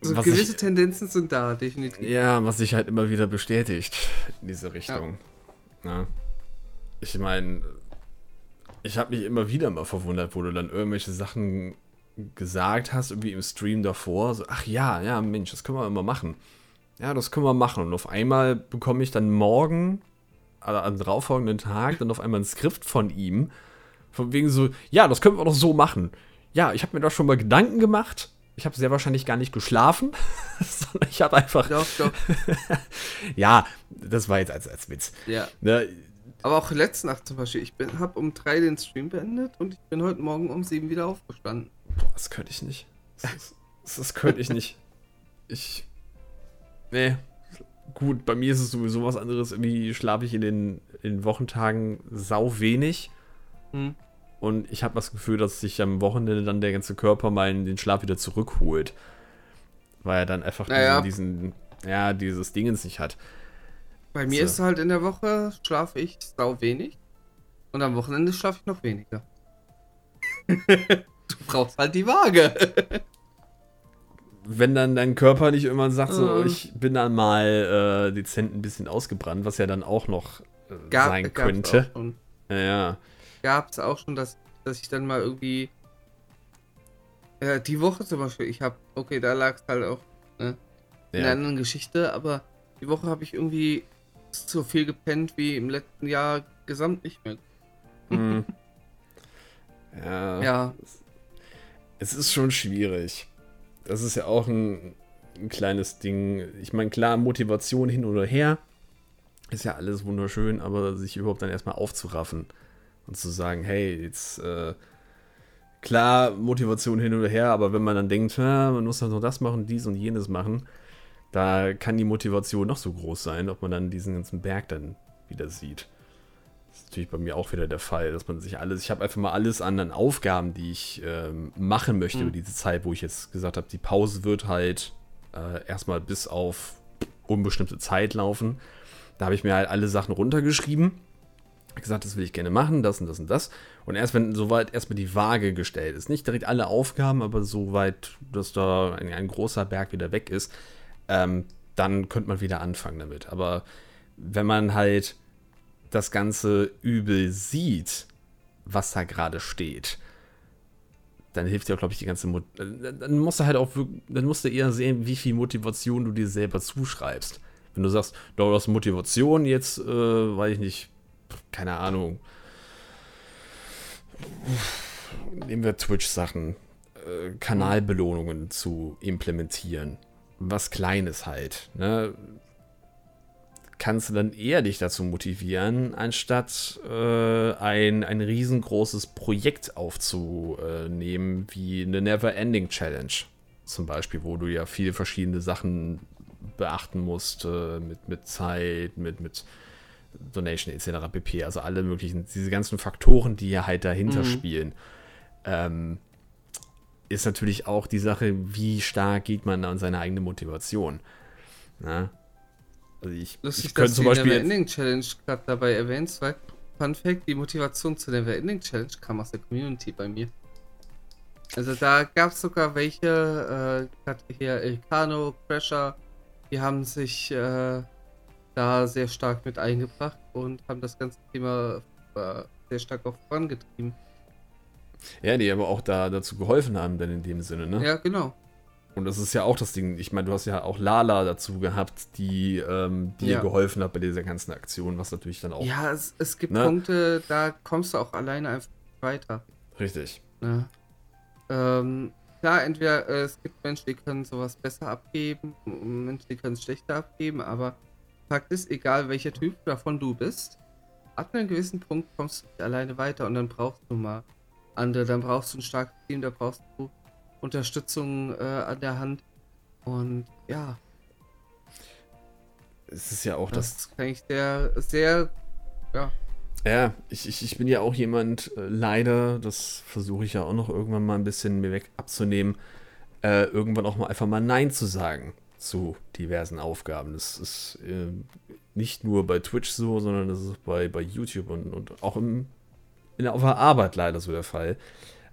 so was gewisse ich, Tendenzen sind da, definitiv. Ja, was sich halt immer wieder bestätigt in diese Richtung. Ja. Ich meine, ich habe mich immer wieder mal verwundert, wo du dann irgendwelche Sachen gesagt hast, irgendwie im Stream davor. So, ach ja, ja, Mensch, das können wir immer machen. Ja, das können wir machen. Und auf einmal bekomme ich dann morgen, also am darauffolgenden Tag, dann auf einmal ein Skript von ihm. Von wegen so, ja, das können wir doch so machen. Ja, ich habe mir da schon mal Gedanken gemacht. Ich habe sehr wahrscheinlich gar nicht geschlafen, sondern ich habe einfach. Doch, doch. ja, das war jetzt als, als Witz. Ja. Ne, aber auch letzte Nacht zum Beispiel. Ich habe um drei den Stream beendet und ich bin heute Morgen um sieben wieder aufgestanden. Boah, das könnte ich nicht. Das, das, das könnte ich nicht. Ich. Nee. Gut, bei mir ist es sowieso was anderes. Irgendwie schlafe ich in den, in den Wochentagen sau wenig. Hm. Und ich habe das Gefühl, dass sich am Wochenende dann der ganze Körper mal in den Schlaf wieder zurückholt. Weil er dann einfach naja. diesen, diesen, ja, dieses Dingens nicht hat. Bei mir so. ist halt in der Woche schlafe ich sau wenig und am Wochenende schlafe ich noch weniger. du brauchst halt die Waage. Wenn dann dein Körper nicht irgendwann sagt, so, uh. ich bin dann mal äh, dezent ein bisschen ausgebrannt, was ja dann auch noch äh, Gab, sein könnte. Ja, ja. Gab es auch schon, dass, dass ich dann mal irgendwie äh, die Woche zum Beispiel, ich habe, okay, da lag es halt auch ne, in ja. einer anderen Geschichte, aber die Woche habe ich irgendwie so viel gepennt wie im letzten Jahr gesamt nicht mehr. Hm. ja. Ja. Es ist schon schwierig. Das ist ja auch ein, ein kleines Ding. Ich meine, klar, Motivation hin oder her ist ja alles wunderschön, aber sich überhaupt dann erstmal aufzuraffen und zu sagen, hey, jetzt äh, klar, Motivation hin oder her, aber wenn man dann denkt, man muss dann noch das machen, dies und jenes machen, da kann die Motivation noch so groß sein, ob man dann diesen ganzen Berg dann wieder sieht. Das ist natürlich bei mir auch wieder der Fall, dass man sich alles, ich habe einfach mal alles an, an Aufgaben, die ich ähm, machen möchte mhm. über diese Zeit, wo ich jetzt gesagt habe, die Pause wird halt äh, erstmal bis auf unbestimmte Zeit laufen. Da habe ich mir halt alle Sachen runtergeschrieben. Gesagt, das will ich gerne machen, das und das und das. Und erst wenn soweit erstmal die Waage gestellt ist, nicht direkt alle Aufgaben, aber soweit, dass da ein, ein großer Berg wieder weg ist, ähm, dann könnte man wieder anfangen damit. Aber wenn man halt das ganze Übel sieht, was da gerade steht, dann hilft dir glaube ich, die ganze Mut äh, Dann musst du halt auch, dann musst du eher sehen, wie viel Motivation du dir selber zuschreibst. Wenn du sagst, du hast Motivation jetzt, äh, weiß ich nicht, keine Ahnung. Nehmen wir Twitch-Sachen, äh, Kanalbelohnungen zu implementieren was Kleines halt. Ne? kannst du dann eher dich dazu motivieren, anstatt äh, ein, ein riesengroßes Projekt aufzunehmen, wie eine Never-Ending Challenge zum Beispiel, wo du ja viele verschiedene Sachen beachten musst, äh, mit, mit Zeit, mit, mit Donation etc. pp. Also alle möglichen, diese ganzen Faktoren, die ja halt dahinter mhm. spielen. Ähm, ist natürlich auch die Sache, wie stark geht man an seine eigene Motivation. Na? Ne? Also ich, Lustig, ich könnte zum Beispiel. Die Ending Challenge gerade dabei erwähnst, weil Fun Fact, die Motivation zu der Ending Challenge kam aus der Community bei mir. Also da gab es sogar welche, äh, hier Elcano, Crasher, die haben sich äh, da sehr stark mit eingebracht und haben das ganze Thema äh, sehr stark auch vorangetrieben. Ja, die aber auch da dazu geholfen haben, denn in dem Sinne, ne? Ja, genau. Und das ist ja auch das Ding. Ich meine, du hast ja auch Lala dazu gehabt, die ähm, dir ja. geholfen hat bei dieser ganzen Aktion, was natürlich dann auch. Ja, es, es gibt ne? Punkte, da kommst du auch alleine einfach weiter. Richtig. Ne? Ähm, klar, entweder äh, es gibt Menschen, die können sowas besser abgeben, Menschen, die können es schlechter abgeben, aber Fakt ist, egal welcher Typ davon du bist, ab einem gewissen Punkt kommst du nicht alleine weiter und dann brauchst du mal andere, dann brauchst du ein starkes Team, da brauchst du Unterstützung äh, an der Hand und ja. Es ist ja auch das. Das kann ich sehr, sehr, ja, ja, ich, ich, ich bin ja auch jemand, äh, leider, das versuche ich ja auch noch irgendwann mal ein bisschen mir weg abzunehmen, äh, irgendwann auch mal einfach mal Nein zu sagen zu diversen Aufgaben. Das ist äh, nicht nur bei Twitch so, sondern das ist bei, bei YouTube und, und auch im, auf der Arbeit leider so der Fall.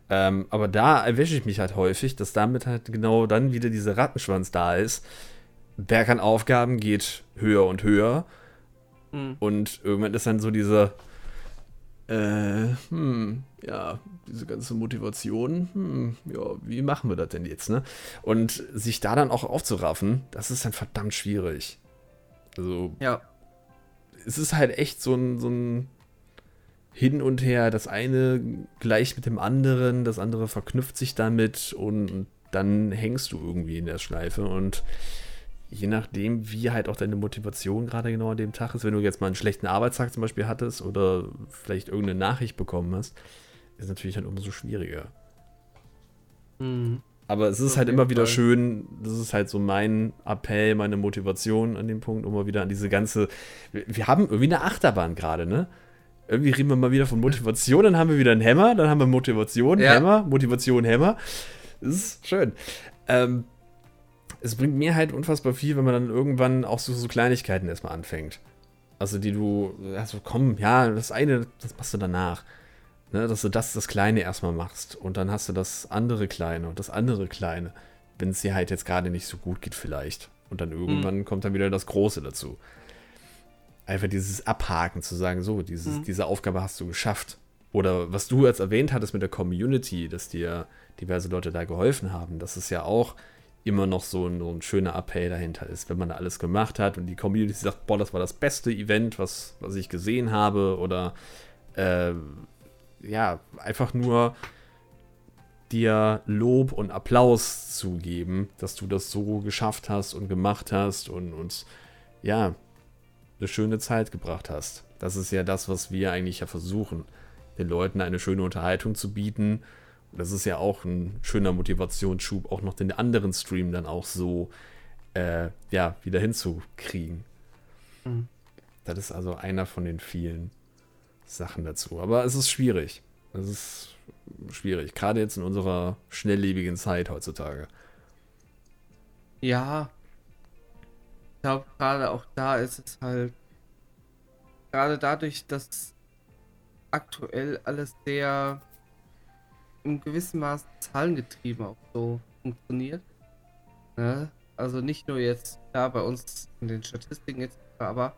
Ähm, aber da erwische ich mich halt häufig, dass damit halt genau dann wieder dieser Rattenschwanz da ist. Berg an Aufgaben geht höher und höher. Mhm. Und irgendwann ist dann so dieser, äh, hm, ja, diese ganze Motivation, hm, ja, wie machen wir das denn jetzt, ne? Und sich da dann auch aufzuraffen, das ist dann verdammt schwierig. Also, ja. Es ist halt echt so ein, so ein Hin und Her, das eine gleich mit dem anderen, das andere verknüpft sich damit und dann hängst du irgendwie in der Schleife und je nachdem, wie halt auch deine Motivation gerade genau an dem Tag ist, wenn du jetzt mal einen schlechten Arbeitstag zum Beispiel hattest oder vielleicht irgendeine Nachricht bekommen hast, ist natürlich halt umso schwieriger. Mhm. Aber es ist Auf halt immer wieder Fall. schön, das ist halt so mein Appell, meine Motivation an dem Punkt, mal wieder an diese ganze. Wir haben irgendwie eine Achterbahn gerade, ne? Irgendwie reden wir mal wieder von Motivation, dann haben wir wieder einen Hämmer, dann haben wir Motivation, ja. Hämmer, Motivation, Hämmer. Das ist schön. Ähm, es bringt mir halt unfassbar viel, wenn man dann irgendwann auch so, so Kleinigkeiten erstmal anfängt. Also die du, also komm, ja, das eine, das machst du danach. Ne, dass du das, das Kleine erstmal machst und dann hast du das andere Kleine und das andere Kleine, wenn es dir halt jetzt gerade nicht so gut geht vielleicht. Und dann irgendwann mhm. kommt dann wieder das Große dazu. Einfach dieses Abhaken zu sagen, so, dieses, mhm. diese Aufgabe hast du geschafft. Oder was du jetzt erwähnt hattest mit der Community, dass dir diverse Leute da geholfen haben, das ist ja auch immer noch so ein, so ein schöner Appell dahinter ist, wenn man da alles gemacht hat und die Community sagt, boah, das war das beste Event, was, was ich gesehen habe oder äh, ja, einfach nur dir Lob und Applaus zu geben, dass du das so geschafft hast und gemacht hast und uns, ja, eine schöne Zeit gebracht hast. Das ist ja das, was wir eigentlich ja versuchen, den Leuten eine schöne Unterhaltung zu bieten das ist ja auch ein schöner Motivationsschub, auch noch den anderen Stream dann auch so äh, ja, wieder hinzukriegen. Mhm. Das ist also einer von den vielen Sachen dazu. Aber es ist schwierig. Es ist schwierig. Gerade jetzt in unserer schnelllebigen Zeit heutzutage. Ja. Glaube, gerade auch da ist es halt. Gerade dadurch, dass aktuell alles sehr im gewissen Maß zahlengetrieben auch so funktioniert. Ne? Also nicht nur jetzt da bei uns in den Statistiken jetzt, aber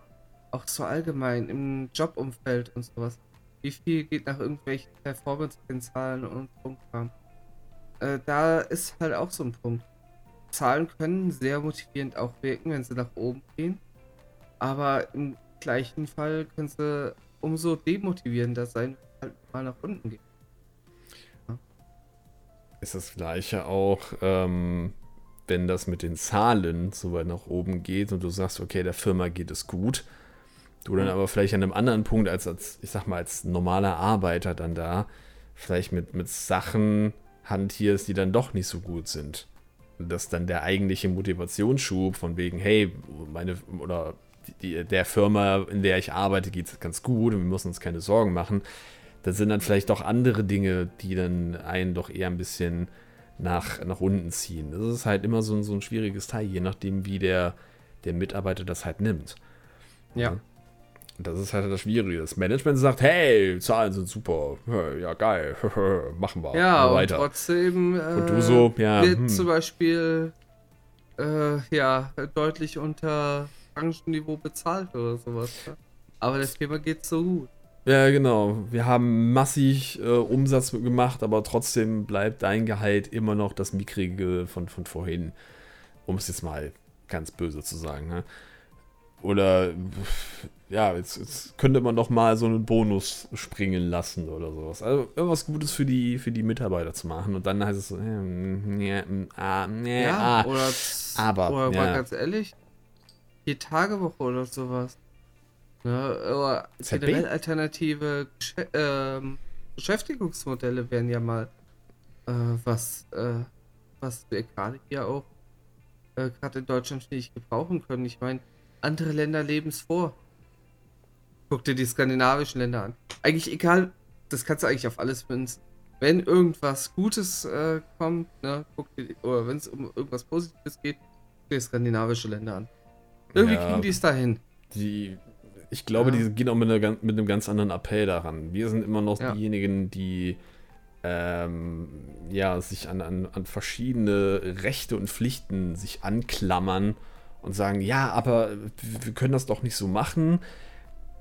auch so allgemein im Jobumfeld und sowas. Wie viel geht nach irgendwelchen Performance-Kennzahlen und so äh, Da ist halt auch so ein Punkt. Zahlen können sehr motivierend auch wirken, wenn sie nach oben gehen. Aber im gleichen Fall können sie umso demotivierender sein, wenn sie halt mal nach unten gehen ist das gleiche auch, ähm, wenn das mit den Zahlen so weit nach oben geht und du sagst, okay, der Firma geht es gut, du dann aber vielleicht an einem anderen Punkt als, als ich sag mal, als normaler Arbeiter dann da vielleicht mit, mit Sachen hantierst, die dann doch nicht so gut sind. Dass dann der eigentliche Motivationsschub von wegen, hey, meine oder die, der Firma, in der ich arbeite, geht es ganz gut und wir müssen uns keine Sorgen machen. Das sind dann vielleicht doch andere Dinge, die dann einen doch eher ein bisschen nach, nach unten ziehen. Das ist halt immer so ein, so ein schwieriges Teil, je nachdem, wie der, der Mitarbeiter das halt nimmt. Ja. Ja. Das ist halt das Schwierige. Das Management sagt, hey, Zahlen sind super, ja geil, machen wir. Ja, weiter. und trotzdem äh, und du so, ja, wird hm. zum Beispiel äh, ja deutlich unter Branchenniveau bezahlt oder sowas. Aber der Firma geht so gut. Ja, genau. Wir haben massig äh, Umsatz gemacht, aber trotzdem bleibt dein Gehalt immer noch das Mikrige von, von vorhin. Um es jetzt mal ganz böse zu sagen. Ne? Oder ja, jetzt, jetzt, könnte man doch mal so einen Bonus springen lassen oder sowas. Also irgendwas Gutes für die, für die Mitarbeiter zu machen. Und dann heißt es so, äh, ah, nee, ja, ah, oder, aber, oder ja. mal ganz ehrlich, vier Tage Woche oder sowas. Ne? Oder generell alternative ähm, Beschäftigungsmodelle wären ja mal äh, was, äh, was wir gerade hier auch äh, gerade in Deutschland nicht gebrauchen können. Ich meine, andere Länder leben es vor. Guck dir die skandinavischen Länder an. Eigentlich egal, das kannst du eigentlich auf alles münzen. Wenn irgendwas Gutes äh, kommt, ne, guck dir, oder wenn es um irgendwas Positives geht, guck dir skandinavische Länder an. Irgendwie ja, kriegen die es dahin. Die ich glaube, ja. die gehen auch mit, einer, mit, einem ganz anderen Appell daran. Wir sind immer noch ja. diejenigen, die ähm, ja, sich an, an, an verschiedene Rechte und Pflichten sich anklammern und sagen, ja, aber wir können das doch nicht so machen,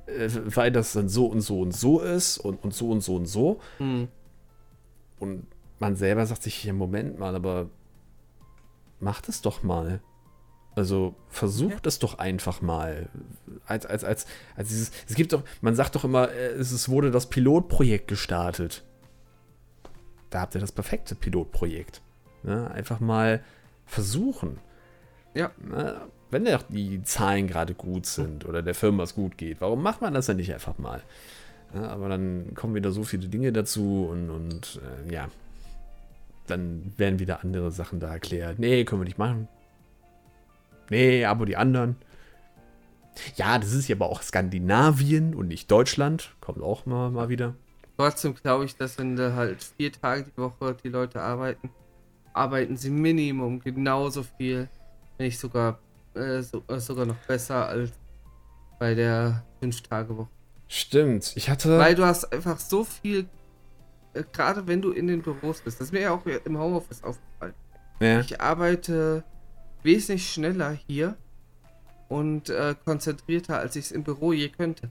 weil das dann so und so und so ist und, und so und so und so. Mhm. Und man selber sagt sich, ja, Moment mal, aber macht es doch mal. Also versucht es doch einfach mal. Als, als, als, als dieses, es gibt doch, man sagt doch immer, äh, es wurde das Pilotprojekt gestartet. Da habt ihr das perfekte Pilotprojekt. Ne? Einfach mal versuchen. Ja. Ne? Wenn ja die Zahlen gerade gut sind oder der Firma es gut geht, warum macht man das denn nicht einfach mal? Ja, aber dann kommen wieder so viele Dinge dazu und, und äh, ja, dann werden wieder andere Sachen da erklärt. Nee, können wir nicht machen. Nee, aber die anderen. Ja, das ist ja aber auch Skandinavien und nicht Deutschland. Kommt auch mal, mal wieder. Trotzdem glaube ich, dass wenn da halt vier Tage die Woche die Leute arbeiten, arbeiten sie Minimum genauso viel, wenn nicht sogar, äh, so, äh, sogar noch besser als bei der Fünf-Tage-Woche. Stimmt, ich hatte. Weil du hast einfach so viel, äh, gerade wenn du in den Büros bist, das ist mir ja auch im Homeoffice aufgefallen. Ja. Ich arbeite wesentlich schneller hier und äh, konzentrierter, als ich es im Büro je könnte.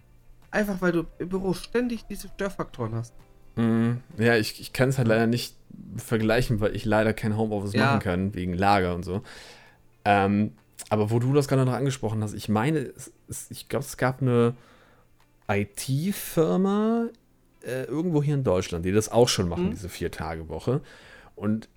Einfach weil du im Büro ständig diese Störfaktoren hast. Mhm. Ja, ich, ich kann es halt leider nicht vergleichen, weil ich leider kein Homeoffice ja. machen kann, wegen Lager und so. Ähm, aber wo du das gerade noch angesprochen hast, ich meine, es, es, ich glaube, es gab eine IT-Firma äh, irgendwo hier in Deutschland, die das auch schon machen, mhm. diese Vier-Tage-Woche. Und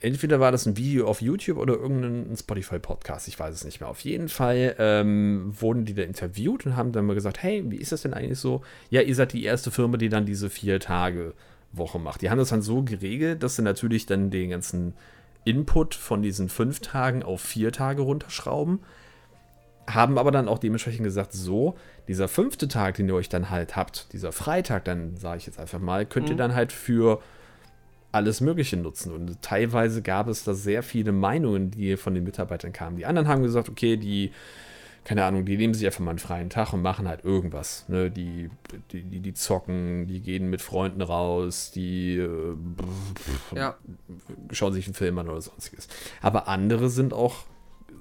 entweder war das ein Video auf YouTube oder irgendein Spotify-Podcast, ich weiß es nicht mehr. Auf jeden Fall ähm, wurden die da interviewt und haben dann mal gesagt, hey, wie ist das denn eigentlich so? Ja, ihr seid die erste Firma, die dann diese vier Tage Woche macht. Die haben das dann so geregelt, dass sie natürlich dann den ganzen Input von diesen fünf Tagen auf vier Tage runterschrauben. Haben aber dann auch dementsprechend gesagt, so, dieser fünfte Tag, den ihr euch dann halt habt, dieser Freitag, dann sage ich jetzt einfach mal, könnt mhm. ihr dann halt für alles Mögliche nutzen. Und teilweise gab es da sehr viele Meinungen, die von den Mitarbeitern kamen. Die anderen haben gesagt, okay, die, keine Ahnung, die nehmen sich einfach mal einen freien Tag und machen halt irgendwas. Ne? Die, die, die, die zocken, die gehen mit Freunden raus, die äh, ja. schauen sich einen Film an oder sonstiges. Aber andere sind auch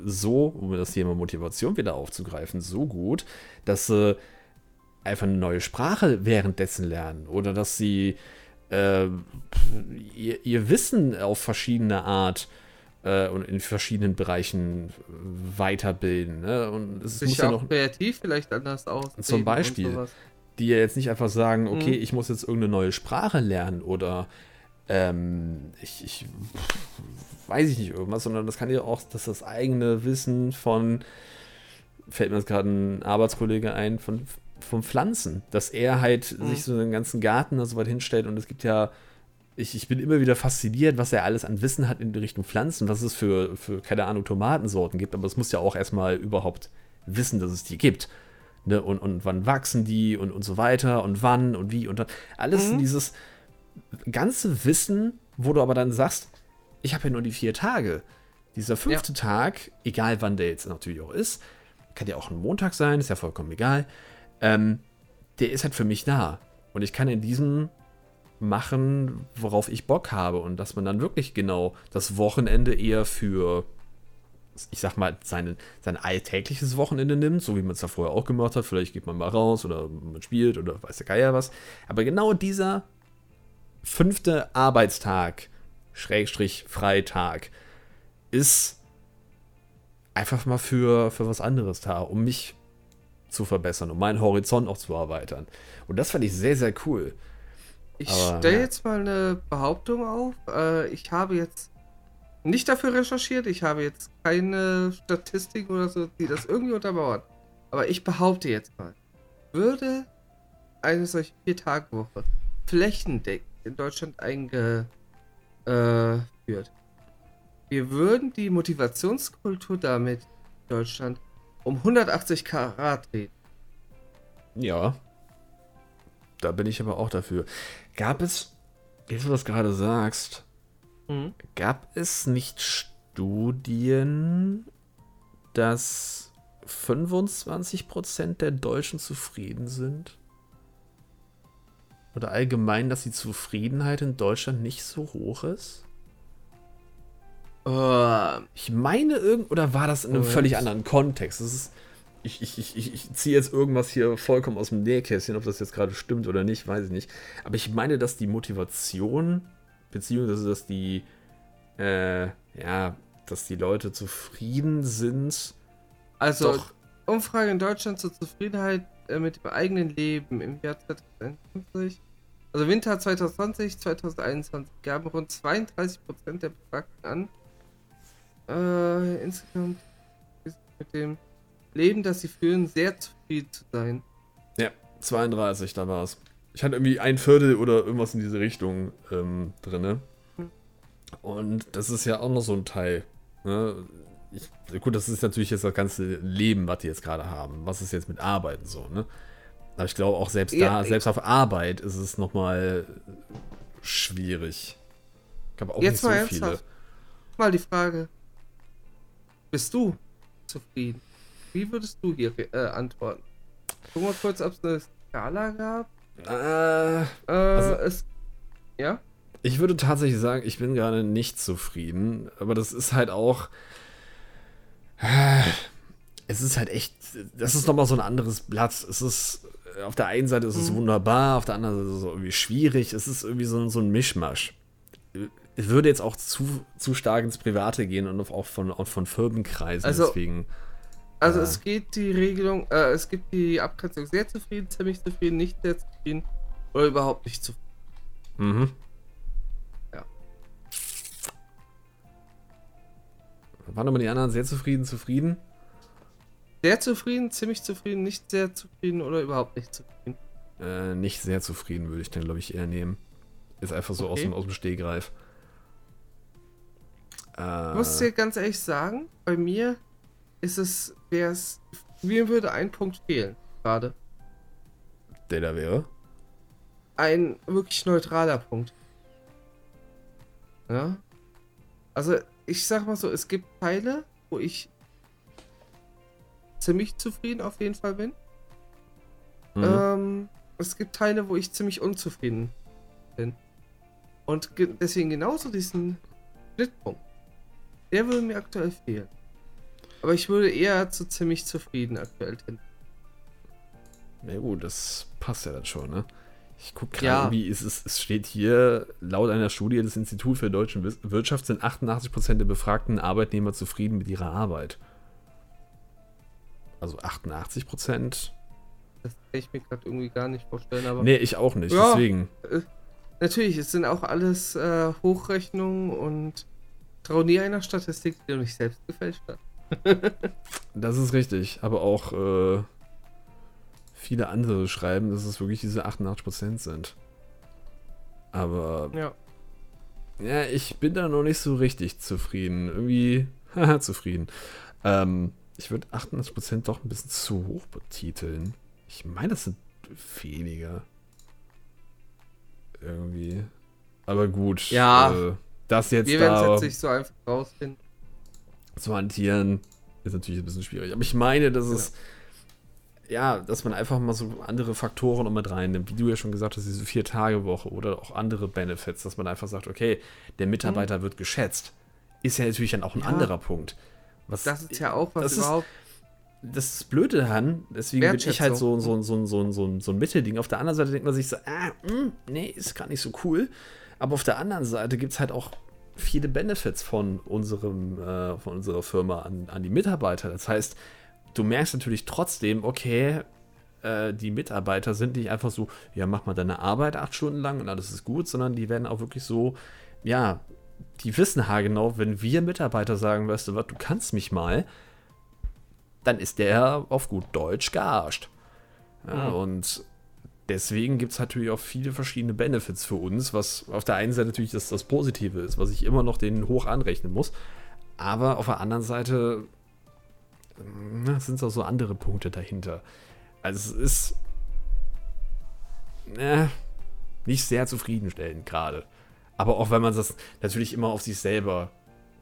so, um das Thema Motivation wieder aufzugreifen, so gut, dass sie einfach eine neue Sprache währenddessen lernen oder dass sie äh, ihr, ihr, Wissen auf verschiedene Art äh, und in verschiedenen Bereichen weiterbilden. Ne? Und es Sich muss ja auch noch kreativ vielleicht anders aus. Zum Beispiel, die ja jetzt nicht einfach sagen, okay, mhm. ich muss jetzt irgendeine neue Sprache lernen oder ähm, ich, ich weiß ich nicht irgendwas, sondern das kann ja auch, dass das eigene Wissen von, fällt mir jetzt gerade ein Arbeitskollege ein, von, von Pflanzen, dass er halt mhm. sich so einen ganzen Garten da so weit hinstellt und es gibt ja, ich, ich bin immer wieder fasziniert, was er alles an Wissen hat in Richtung Pflanzen, was es für, für keine Ahnung, Tomatensorten gibt, aber es muss ja auch erstmal überhaupt wissen, dass es die gibt. Ne? Und, und wann wachsen die und, und so weiter und wann und wie und dann. Alles mhm. dieses ganze Wissen, wo du aber dann sagst, ich habe ja nur die vier Tage. Dieser fünfte ja. Tag, egal wann der jetzt natürlich auch ist, kann ja auch ein Montag sein, ist ja vollkommen egal, ähm, der ist halt für mich da. Und ich kann in diesem machen, worauf ich Bock habe. Und dass man dann wirklich genau das Wochenende eher für, ich sag mal, seine, sein alltägliches Wochenende nimmt, so wie man es da vorher auch gemacht hat. Vielleicht geht man mal raus oder man spielt oder weiß der Geier was. Aber genau dieser fünfte Arbeitstag, Schrägstrich Freitag, ist einfach mal für, für was anderes da, um mich zu verbessern, um meinen Horizont auch zu erweitern. Und das fand ich sehr, sehr cool. Ich stelle jetzt mal eine Behauptung auf. Äh, ich habe jetzt nicht dafür recherchiert, ich habe jetzt keine Statistik oder so, die das irgendwie untermauert. Aber ich behaupte jetzt mal, würde eine solche Vier-Tage-Woche flächendeckend in Deutschland eingeführt. Wir würden die Motivationskultur damit in Deutschland um 180 Grad drehen. Ja. Da bin ich aber auch dafür. Gab es, wie du das gerade sagst, mhm. gab es nicht Studien, dass 25% der Deutschen zufrieden sind? Oder allgemein, dass die Zufriedenheit in Deutschland nicht so hoch ist? Uh, ich meine irgend oder war das in einem völlig anderen Kontext? Das ist, ich, ich, ich, ich ziehe jetzt irgendwas hier vollkommen aus dem Nähkästchen, ob das jetzt gerade stimmt oder nicht, weiß ich nicht. Aber ich meine, dass die Motivation, beziehungsweise dass die, äh, ja, dass die Leute zufrieden sind. Also, doch, Umfrage in Deutschland zur Zufriedenheit äh, mit dem eigenen Leben im Jahr 2021. Also Winter 2020, 2021 gaben rund 32% der Befragten an, äh, insgesamt mit dem Leben, das sie führen, sehr zufrieden zu sein. Ja, 32, da war es. Ich hatte irgendwie ein Viertel oder irgendwas in diese Richtung ähm, drin. Hm. Und das ist ja auch noch so ein Teil. Ne? Ich, gut, das ist natürlich jetzt das ganze Leben, was die jetzt gerade haben. Was ist jetzt mit Arbeiten so, ne? Aber ich glaube auch selbst ja, da, selbst auf Arbeit ist es nochmal schwierig. Ich habe auch jetzt nicht so viele. Ernsthaft. Mal die Frage. Bist du zufrieden? Wie würdest du hier äh, antworten? Guck mal kurz, ob es eine Skala gab. Äh, äh, also, es, ja? Ich würde tatsächlich sagen, ich bin gerade nicht zufrieden. Aber das ist halt auch. Äh, es ist halt echt. Das ist nochmal so ein anderes Blatt. Es ist. Auf der einen Seite ist es mhm. wunderbar, auf der anderen Seite ist es irgendwie schwierig. Es ist irgendwie so, so ein Mischmasch würde jetzt auch zu, zu stark ins Private gehen und auch von, auch von Firmenkreisen. Also, deswegen. Also äh, es geht die Regelung, äh, es gibt die Abgrenzung sehr zufrieden, ziemlich zufrieden, nicht sehr zufrieden oder überhaupt nicht zufrieden. Mhm. Ja. Waren aber die anderen sehr zufrieden, zufrieden? Sehr zufrieden, ziemlich zufrieden, nicht sehr zufrieden oder überhaupt nicht zufrieden? Äh, nicht sehr zufrieden würde ich dann, glaube ich, eher nehmen. Ist einfach so okay. aus, dem, aus dem Stehgreif. Äh, muss dir ganz ehrlich sagen, bei mir ist es, wäre es, mir würde ein Punkt fehlen, gerade. Der da wäre? Ein wirklich neutraler Punkt. Ja. Also, ich sag mal so, es gibt Teile, wo ich ziemlich zufrieden auf jeden Fall bin. Mhm. Ähm, es gibt Teile, wo ich ziemlich unzufrieden bin. Und ge deswegen genauso diesen Schnittpunkt. Der würde mir aktuell fehlen. Aber ich würde eher zu ziemlich zufrieden aktuell hin. Na ja, gut, das passt ja dann schon, ne? Ich gucke gerade, ja. wie es, ist, es steht hier, laut einer Studie des Instituts für deutsche Wirtschaft sind 88% der befragten Arbeitnehmer zufrieden mit ihrer Arbeit. Also 88%. Das kann ich mir gerade irgendwie gar nicht vorstellen, aber. Nee, ich auch nicht, ja, deswegen. Äh, natürlich, es sind auch alles äh, Hochrechnungen und trau nie einer Statistik, die du nicht selbst gefälscht hast. das ist richtig, aber auch äh, viele andere schreiben, dass es wirklich diese 88% sind. Aber ja. ja, ich bin da noch nicht so richtig zufrieden. Irgendwie, haha, zufrieden. Ähm, ich würde 88% doch ein bisschen zu hoch betiteln. Ich meine, das sind weniger. Irgendwie. Aber gut. Ja. Äh, das jetzt Wir werden es jetzt nicht so einfach rausfinden. Zu hantieren ist natürlich ein bisschen schwierig. Aber ich meine, dass es ja, dass man einfach mal so andere Faktoren noch mit reinnimmt, wie du ja schon gesagt hast, diese Vier-Tage-Woche oder auch andere Benefits, dass man einfach sagt, okay, der Mitarbeiter mhm. wird geschätzt, ist ja natürlich dann auch ein ja. anderer Punkt. Was, das ist ja auch was überhaupt. Ist, das ist Blöde daran, deswegen bin ich halt so, so, so, so, so, so ein Mittelding. Auf der anderen Seite denkt man sich so, ah, mh, hm, nee, ist gar nicht so cool. Aber auf der anderen Seite gibt es halt auch viele Benefits von unserem, äh, von unserer Firma an, an die Mitarbeiter. Das heißt, du merkst natürlich trotzdem, okay, äh, die Mitarbeiter sind nicht einfach so, ja, mach mal deine Arbeit acht Stunden lang und alles ist gut, sondern die werden auch wirklich so, ja, die wissen haargenau, wenn wir Mitarbeiter sagen, weißt du was, du kannst mich mal, dann ist der auf gut Deutsch gearscht. Ja, mhm. Und deswegen gibt es natürlich auch viele verschiedene Benefits für uns, was auf der einen Seite natürlich das, das Positive ist, was ich immer noch denen hoch anrechnen muss. Aber auf der anderen Seite na, sind auch so andere Punkte dahinter. Also es ist äh, nicht sehr zufriedenstellend gerade. Aber auch wenn man das natürlich immer auf sich selber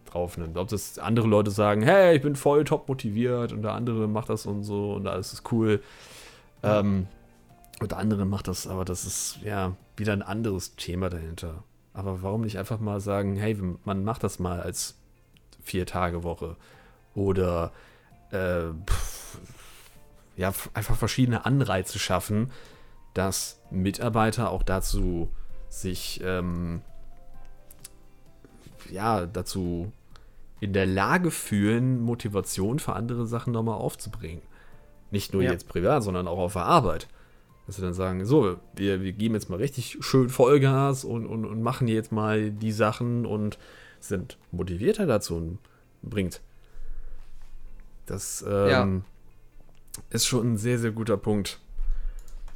drauf nimmt. Ob das andere Leute sagen, hey, ich bin voll top motiviert und der andere macht das und so und alles ist cool. Ähm, und der andere macht das, aber das ist ja wieder ein anderes Thema dahinter. Aber warum nicht einfach mal sagen, hey, man macht das mal als Vier-Tage-Woche oder äh, pff, ja, einfach verschiedene Anreize schaffen, dass Mitarbeiter auch dazu sich ähm, ja, dazu in der Lage fühlen, Motivation für andere Sachen nochmal aufzubringen. Nicht nur ja. jetzt privat, sondern auch auf der Arbeit. Dass sie dann sagen, so, wir, wir geben jetzt mal richtig schön Vollgas und, und, und machen jetzt mal die Sachen und sind motivierter dazu und bringt das ähm, ja. ist schon ein sehr, sehr guter Punkt.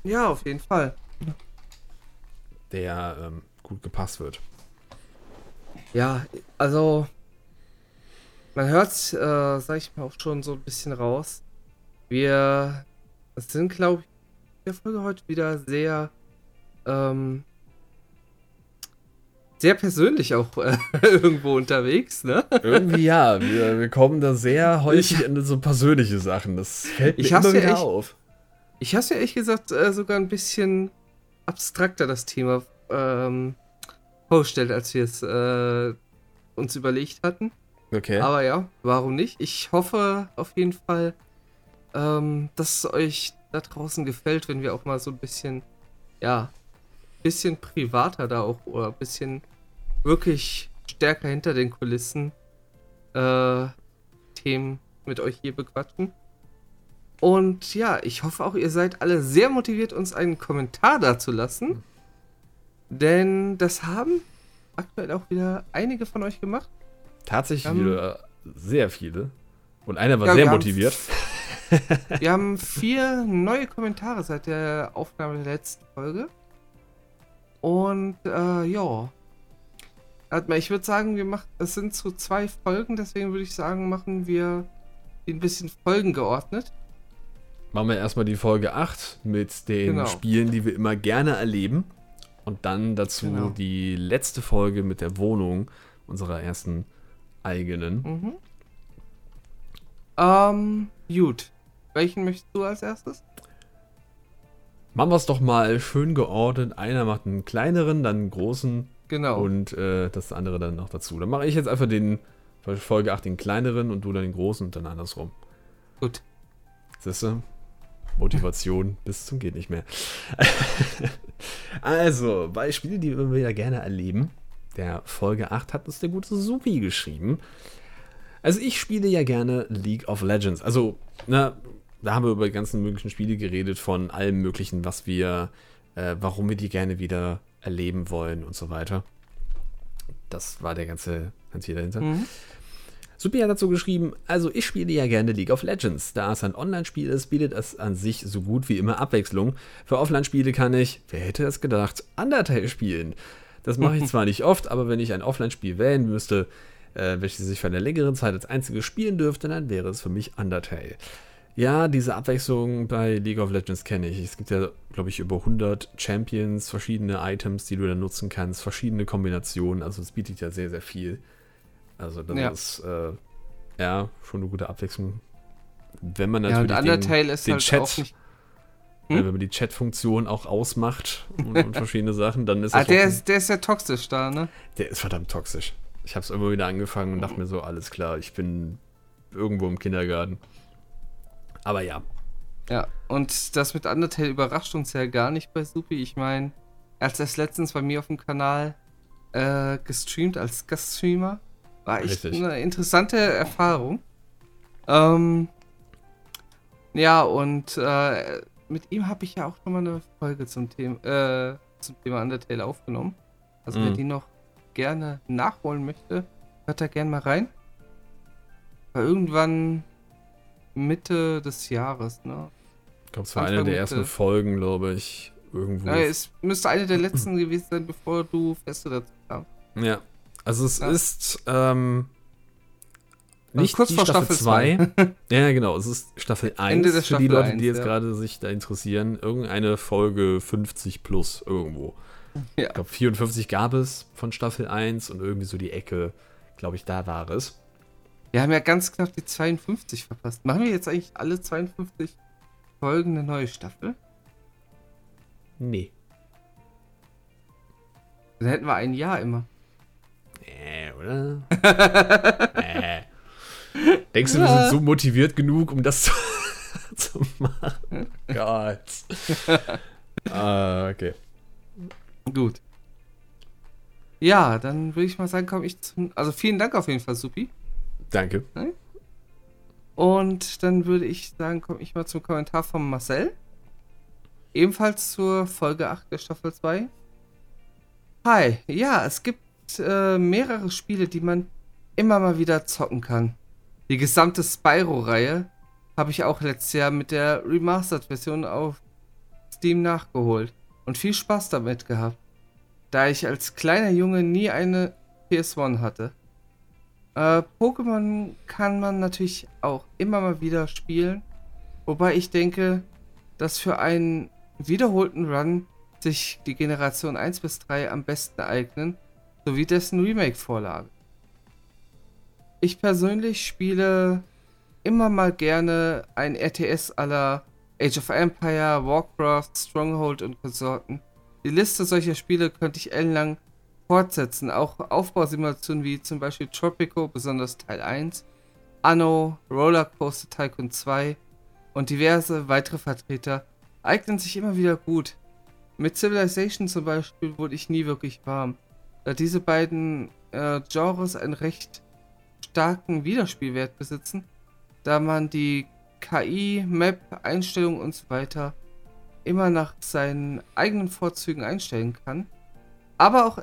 Ja, auf jeden Fall. Der ähm, gut gepasst wird. Ja, also man hört, äh, sag ich mal, auch schon so ein bisschen raus. Wir sind, glaube der Folge heute wieder sehr ähm, sehr persönlich auch äh, irgendwo unterwegs, ne? Irgendwie ja. Wir, wir kommen da sehr häufig ich, in so persönliche Sachen. Das fällt mir immer wieder ja echt, auf. Ich habe ja ehrlich gesagt äh, sogar ein bisschen abstrakter das Thema ähm, vorgestellt, als wir es äh, uns überlegt hatten. Okay. Aber ja, warum nicht? Ich hoffe auf jeden Fall, ähm, dass es euch da draußen gefällt, wenn wir auch mal so ein bisschen, ja, bisschen privater da auch oder ein bisschen wirklich stärker hinter den Kulissen äh, Themen mit euch hier bequatschen. Und ja, ich hoffe auch, ihr seid alle sehr motiviert, uns einen Kommentar dazu lassen. Denn das haben aktuell auch wieder einige von euch gemacht. Tatsächlich um, wieder sehr viele. Und einer war ja, sehr motiviert. Wir haben vier neue Kommentare seit der Aufnahme der letzten Folge. Und äh, ja, ich würde sagen, wir machen, es sind so zwei Folgen, deswegen würde ich sagen, machen wir ein bisschen Folgen geordnet. Machen wir erstmal die Folge 8 mit den genau. Spielen, die wir immer gerne erleben. Und dann dazu genau. die letzte Folge mit der Wohnung unserer ersten eigenen. Mhm. Ähm, gut. Welchen möchtest du als erstes? Machen wir es doch mal schön geordnet. Einer macht einen kleineren, dann einen großen Genau. Und äh, das andere dann noch dazu. Dann mache ich jetzt einfach den Folge 8 den kleineren und du dann den großen und dann andersrum. Gut. Siehst du? Motivation bis zum geht nicht mehr. also, Beispiele, die wir ja gerne erleben. Der Folge 8 hat uns der gute Supi geschrieben. Also ich spiele ja gerne League of Legends. Also, na, da haben wir über die ganzen möglichen Spiele geredet, von allem möglichen, was wir, äh, warum wir die gerne wieder erleben wollen und so weiter. Das war der ganze, ganze dahinter. Mhm. Supi hat dazu geschrieben, also ich spiele ja gerne League of Legends. Da es ein Online-Spiel ist, bietet es an sich so gut wie immer Abwechslung. Für Offline-Spiele kann ich, wer hätte es gedacht, Undertale spielen. Das mache ich zwar nicht oft, aber wenn ich ein Offline-Spiel wählen müsste, äh, welches ich für eine längere Zeit als einziges spielen dürfte, dann wäre es für mich Undertale. Ja, diese Abwechslung bei League of Legends kenne ich. Es gibt ja, glaube ich, über 100 Champions, verschiedene Items, die du dann nutzen kannst, verschiedene Kombinationen. Also es bietet ja sehr, sehr viel. Also das ja. ist äh, ja schon eine gute Abwechslung. Wenn man natürlich ja, den, den halt Chat, nicht, hm? wenn man die Chat-Funktion auch ausmacht und, und, verschiedene Sachen, dann ist ah, der ist, der ist ja toxisch da, ne? Der ist verdammt toxisch. Ich habe es immer wieder angefangen und dachte mir so, alles klar, ich bin irgendwo im Kindergarten. Aber ja. Ja, und das mit Undertale überrascht uns ja gar nicht bei Supi. Ich meine, er hat das letztens bei mir auf dem Kanal äh, gestreamt als Gaststreamer. War echt Richtig. eine interessante Erfahrung. Ähm, ja, und äh, mit ihm habe ich ja auch schon mal eine Folge zum Thema, äh, zum Thema Undertale aufgenommen. Also mhm. wer die noch gerne nachholen möchte, hört da gerne mal rein. War irgendwann Mitte des Jahres, ne? Ich glaube, es war eine der ersten Folgen, glaube ich. Irgendwo. Ja, es müsste eine der letzten gewesen sein, bevor du Feste dazu kamst. Ja. Also es ja. ist ähm, also nicht kurz vor Staffel 2. ja, genau. Es ist Staffel 1 für Staffel die Leute, 1, die jetzt ja. gerade sich da interessieren. Irgendeine Folge 50 plus irgendwo. Ja. Ich glaube, 54 gab es von Staffel 1 und irgendwie so die Ecke, glaube ich, da war es. Wir haben ja ganz knapp die 52 verpasst. Machen wir jetzt eigentlich alle 52 Folgen eine neue Staffel? Nee. Dann hätten wir ein Jahr immer. Nee, oder? nee. Denkst du, ja. wir sind so motiviert genug, um das zu, zu machen? Gott. ah, okay. Gut. Ja, dann würde ich mal sagen, komme ich zum. Also vielen Dank auf jeden Fall, Supi. Danke. Und dann würde ich sagen, komme ich mal zum Kommentar von Marcel. Ebenfalls zur Folge 8 der Staffel 2. Hi, ja, es gibt äh, mehrere Spiele, die man immer mal wieder zocken kann. Die gesamte Spyro-Reihe habe ich auch letztes Jahr mit der Remastered-Version auf Steam nachgeholt und viel Spaß damit gehabt, da ich als kleiner Junge nie eine PS1 hatte. Äh, Pokémon kann man natürlich auch immer mal wieder spielen, wobei ich denke, dass für einen wiederholten Run sich die Generation 1 bis 3 am besten eignen, sowie dessen Remake-Vorlage. Ich persönlich spiele immer mal gerne ein RTS aller Age of Empire, Warcraft, Stronghold und Konsorten. Die Liste solcher Spiele könnte ich ellenlang fortsetzen. Auch Aufbausimulationen wie zum Beispiel Tropico, besonders Teil 1, Anno, Rollercoaster Tycoon 2 und diverse weitere Vertreter eignen sich immer wieder gut. Mit Civilization zum Beispiel wurde ich nie wirklich warm, da diese beiden äh, Genres einen recht starken Wiederspielwert besitzen, da man die KI, Map, Einstellungen und so weiter immer nach seinen eigenen Vorzügen einstellen kann. Aber auch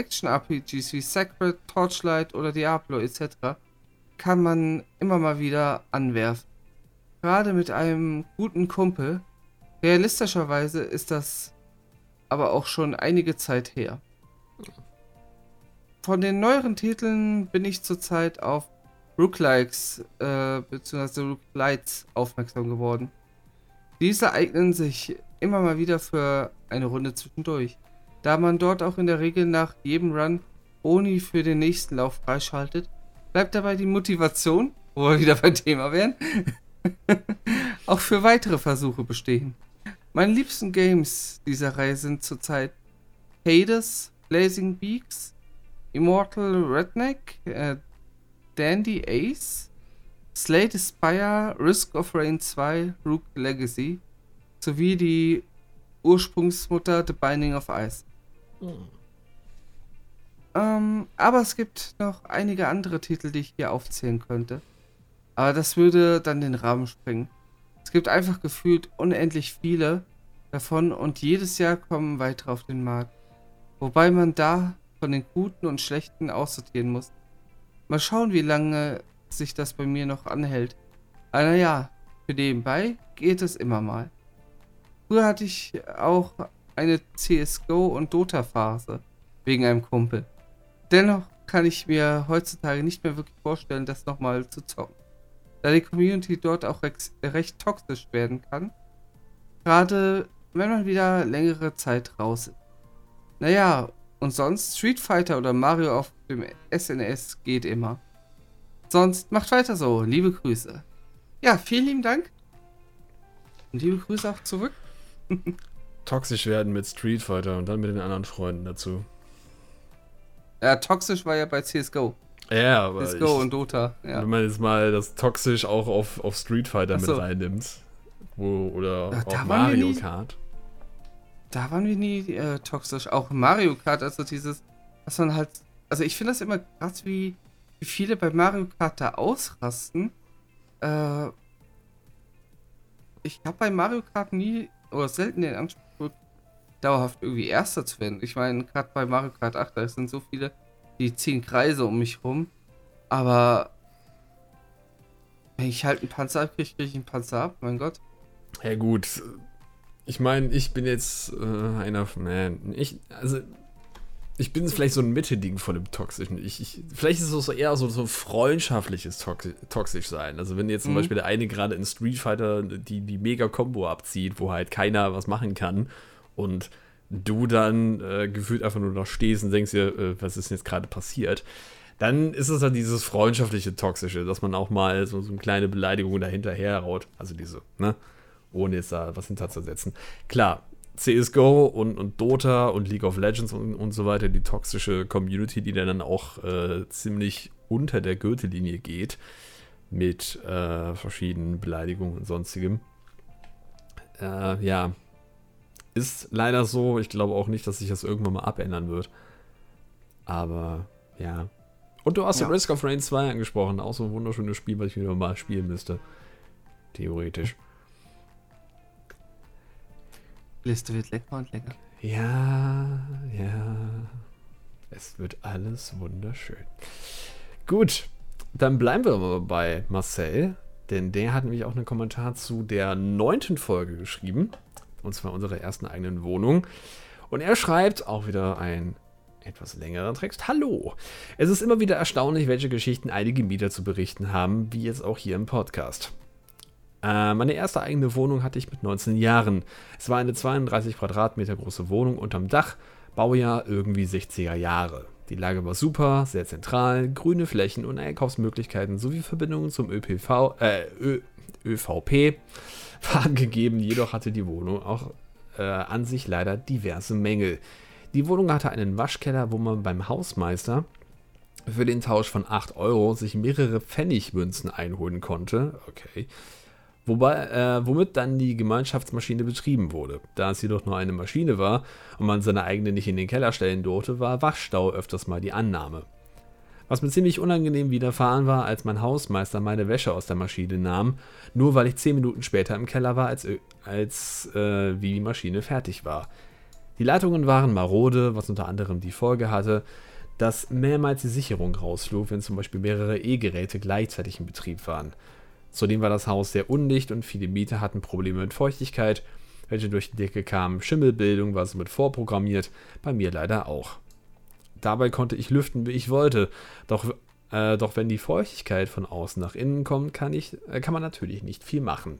Action-RPGs wie Sacred, Torchlight oder Diablo etc. kann man immer mal wieder anwerfen. Gerade mit einem guten Kumpel. Realistischerweise ist das aber auch schon einige Zeit her. Von den neueren Titeln bin ich zurzeit auf Rooklikes äh, bzw. Rooklights aufmerksam geworden. Diese eignen sich immer mal wieder für eine Runde zwischendurch, da man dort auch in der Regel nach jedem Run Boni für den nächsten Lauf freischaltet, bleibt dabei die Motivation, wo wir wieder beim Thema wären, auch für weitere Versuche bestehen. Meine liebsten Games dieser Reihe sind zurzeit Hades, Blazing Beaks, Immortal Redneck, äh, Dandy Ace, Slade Spire, Risk of Rain 2, Rook Legacy sowie die Ursprungsmutter The Binding of Ice. Hm. Ähm, aber es gibt noch einige andere Titel, die ich hier aufzählen könnte. Aber das würde dann den Rahmen sprengen. Es gibt einfach gefühlt unendlich viele davon und jedes Jahr kommen weitere auf den Markt. Wobei man da von den Guten und Schlechten aussortieren muss. Mal schauen, wie lange sich das bei mir noch anhält. Aber naja, für nebenbei geht es immer mal. Früher hatte ich auch eine CSGO und Dota-Phase wegen einem Kumpel. Dennoch kann ich mir heutzutage nicht mehr wirklich vorstellen, das nochmal zu zocken. Da die Community dort auch recht toxisch werden kann. Gerade wenn man wieder längere Zeit raus ist. Naja, und sonst Street Fighter oder Mario auf dem SNS geht immer. Sonst macht weiter so. Liebe Grüße. Ja, vielen lieben Dank. Und liebe Grüße auch zurück. Toxisch werden mit Street Fighter und dann mit den anderen Freunden dazu. Ja, toxisch war ja bei CSGO. Ja, aber. CSGO ich, und Dota. Ja. Wenn man jetzt mal das toxisch auch auf, auf Street Fighter so. mit reinnimmt. Wo, oder ja, auch Mario Kart. Da waren wir nie äh, toxisch. Auch Mario Kart, also dieses, was man halt. Also ich finde das immer krass, wie, wie viele bei Mario Kart da ausrasten. Äh, ich habe bei Mario Kart nie oder selten den Anspruch, dauerhaft irgendwie Erster zu werden. Ich meine, gerade bei Mario Kart 8, da sind so viele, die ziehen Kreise um mich rum. Aber wenn ich halt einen Panzer abkriege, kriege ich einen Panzer ab, mein Gott. Ja, gut. Ich meine, ich bin jetzt äh, einer von. Äh, ich, also, ich bin vielleicht so ein Mittelding von dem Toxischen. Ich, ich, vielleicht ist es so eher so, so freundschaftliches Toxi toxisch sein. Also wenn jetzt zum mhm. Beispiel der eine gerade in Street Fighter die, die Mega-Combo abzieht, wo halt keiner was machen kann und du dann äh, gefühlt einfach nur noch stehst und denkst dir, äh, was ist denn jetzt gerade passiert, dann ist es dann dieses freundschaftliche Toxische, dass man auch mal so, so eine kleine Beleidigung dahinterher haut. Also diese, ne? Ohne jetzt da was hinterzusetzen. Klar, CSGO und, und Dota und League of Legends und, und so weiter, die toxische Community, die dann auch äh, ziemlich unter der Gürtellinie geht mit äh, verschiedenen Beleidigungen und sonstigem. Äh, ja, ist leider so. Ich glaube auch nicht, dass sich das irgendwann mal abändern wird. Aber ja. Und du hast ja. Risk of Rain 2 angesprochen. Auch so ein wunderschönes Spiel, was ich wieder mal spielen müsste. Theoretisch. Liste wird lecker und lecker. Ja, ja. Es wird alles wunderschön. Gut, dann bleiben wir mal bei Marcel, denn der hat nämlich auch einen Kommentar zu der neunten Folge geschrieben, und zwar unserer ersten eigenen Wohnung. Und er schreibt auch wieder ein etwas längerer Text. Hallo! Es ist immer wieder erstaunlich, welche Geschichten einige Mieter zu berichten haben, wie jetzt auch hier im Podcast. Äh, meine erste eigene Wohnung hatte ich mit 19 Jahren. Es war eine 32 Quadratmeter große Wohnung unterm Dach, Baujahr irgendwie 60er Jahre. Die Lage war super, sehr zentral, grüne Flächen und Einkaufsmöglichkeiten sowie Verbindungen zum ÖPV, äh, Ö, ÖVP waren gegeben, jedoch hatte die Wohnung auch äh, an sich leider diverse Mängel. Die Wohnung hatte einen Waschkeller, wo man beim Hausmeister für den Tausch von 8 Euro sich mehrere Pfennigmünzen einholen konnte. Okay. Wobei, äh, womit dann die Gemeinschaftsmaschine betrieben wurde. Da es jedoch nur eine Maschine war und man seine eigene nicht in den Keller stellen durfte, war Waschstau öfters mal die Annahme. Was mir ziemlich unangenehm widerfahren war, als mein Hausmeister meine Wäsche aus der Maschine nahm, nur weil ich 10 Minuten später im Keller war, als, als äh, wie die Maschine fertig war. Die Leitungen waren marode, was unter anderem die Folge hatte, dass mehrmals die Sicherung rausflog, wenn zum Beispiel mehrere E-Geräte gleichzeitig in Betrieb waren. Zudem war das Haus sehr undicht und viele Mieter hatten Probleme mit Feuchtigkeit, welche durch die Decke kamen. Schimmelbildung war somit vorprogrammiert, bei mir leider auch. Dabei konnte ich lüften, wie ich wollte, doch, äh, doch wenn die Feuchtigkeit von außen nach innen kommt, kann, ich, äh, kann man natürlich nicht viel machen.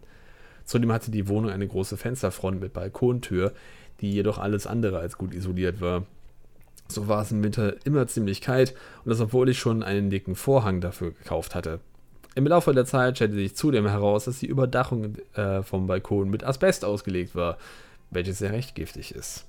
Zudem hatte die Wohnung eine große Fensterfront mit Balkontür, die jedoch alles andere als gut isoliert war. So war es im Winter immer ziemlich kalt und das obwohl ich schon einen dicken Vorhang dafür gekauft hatte. Im Laufe der Zeit stellte sich zudem heraus, dass die Überdachung äh, vom Balkon mit Asbest ausgelegt war, welches sehr recht giftig ist.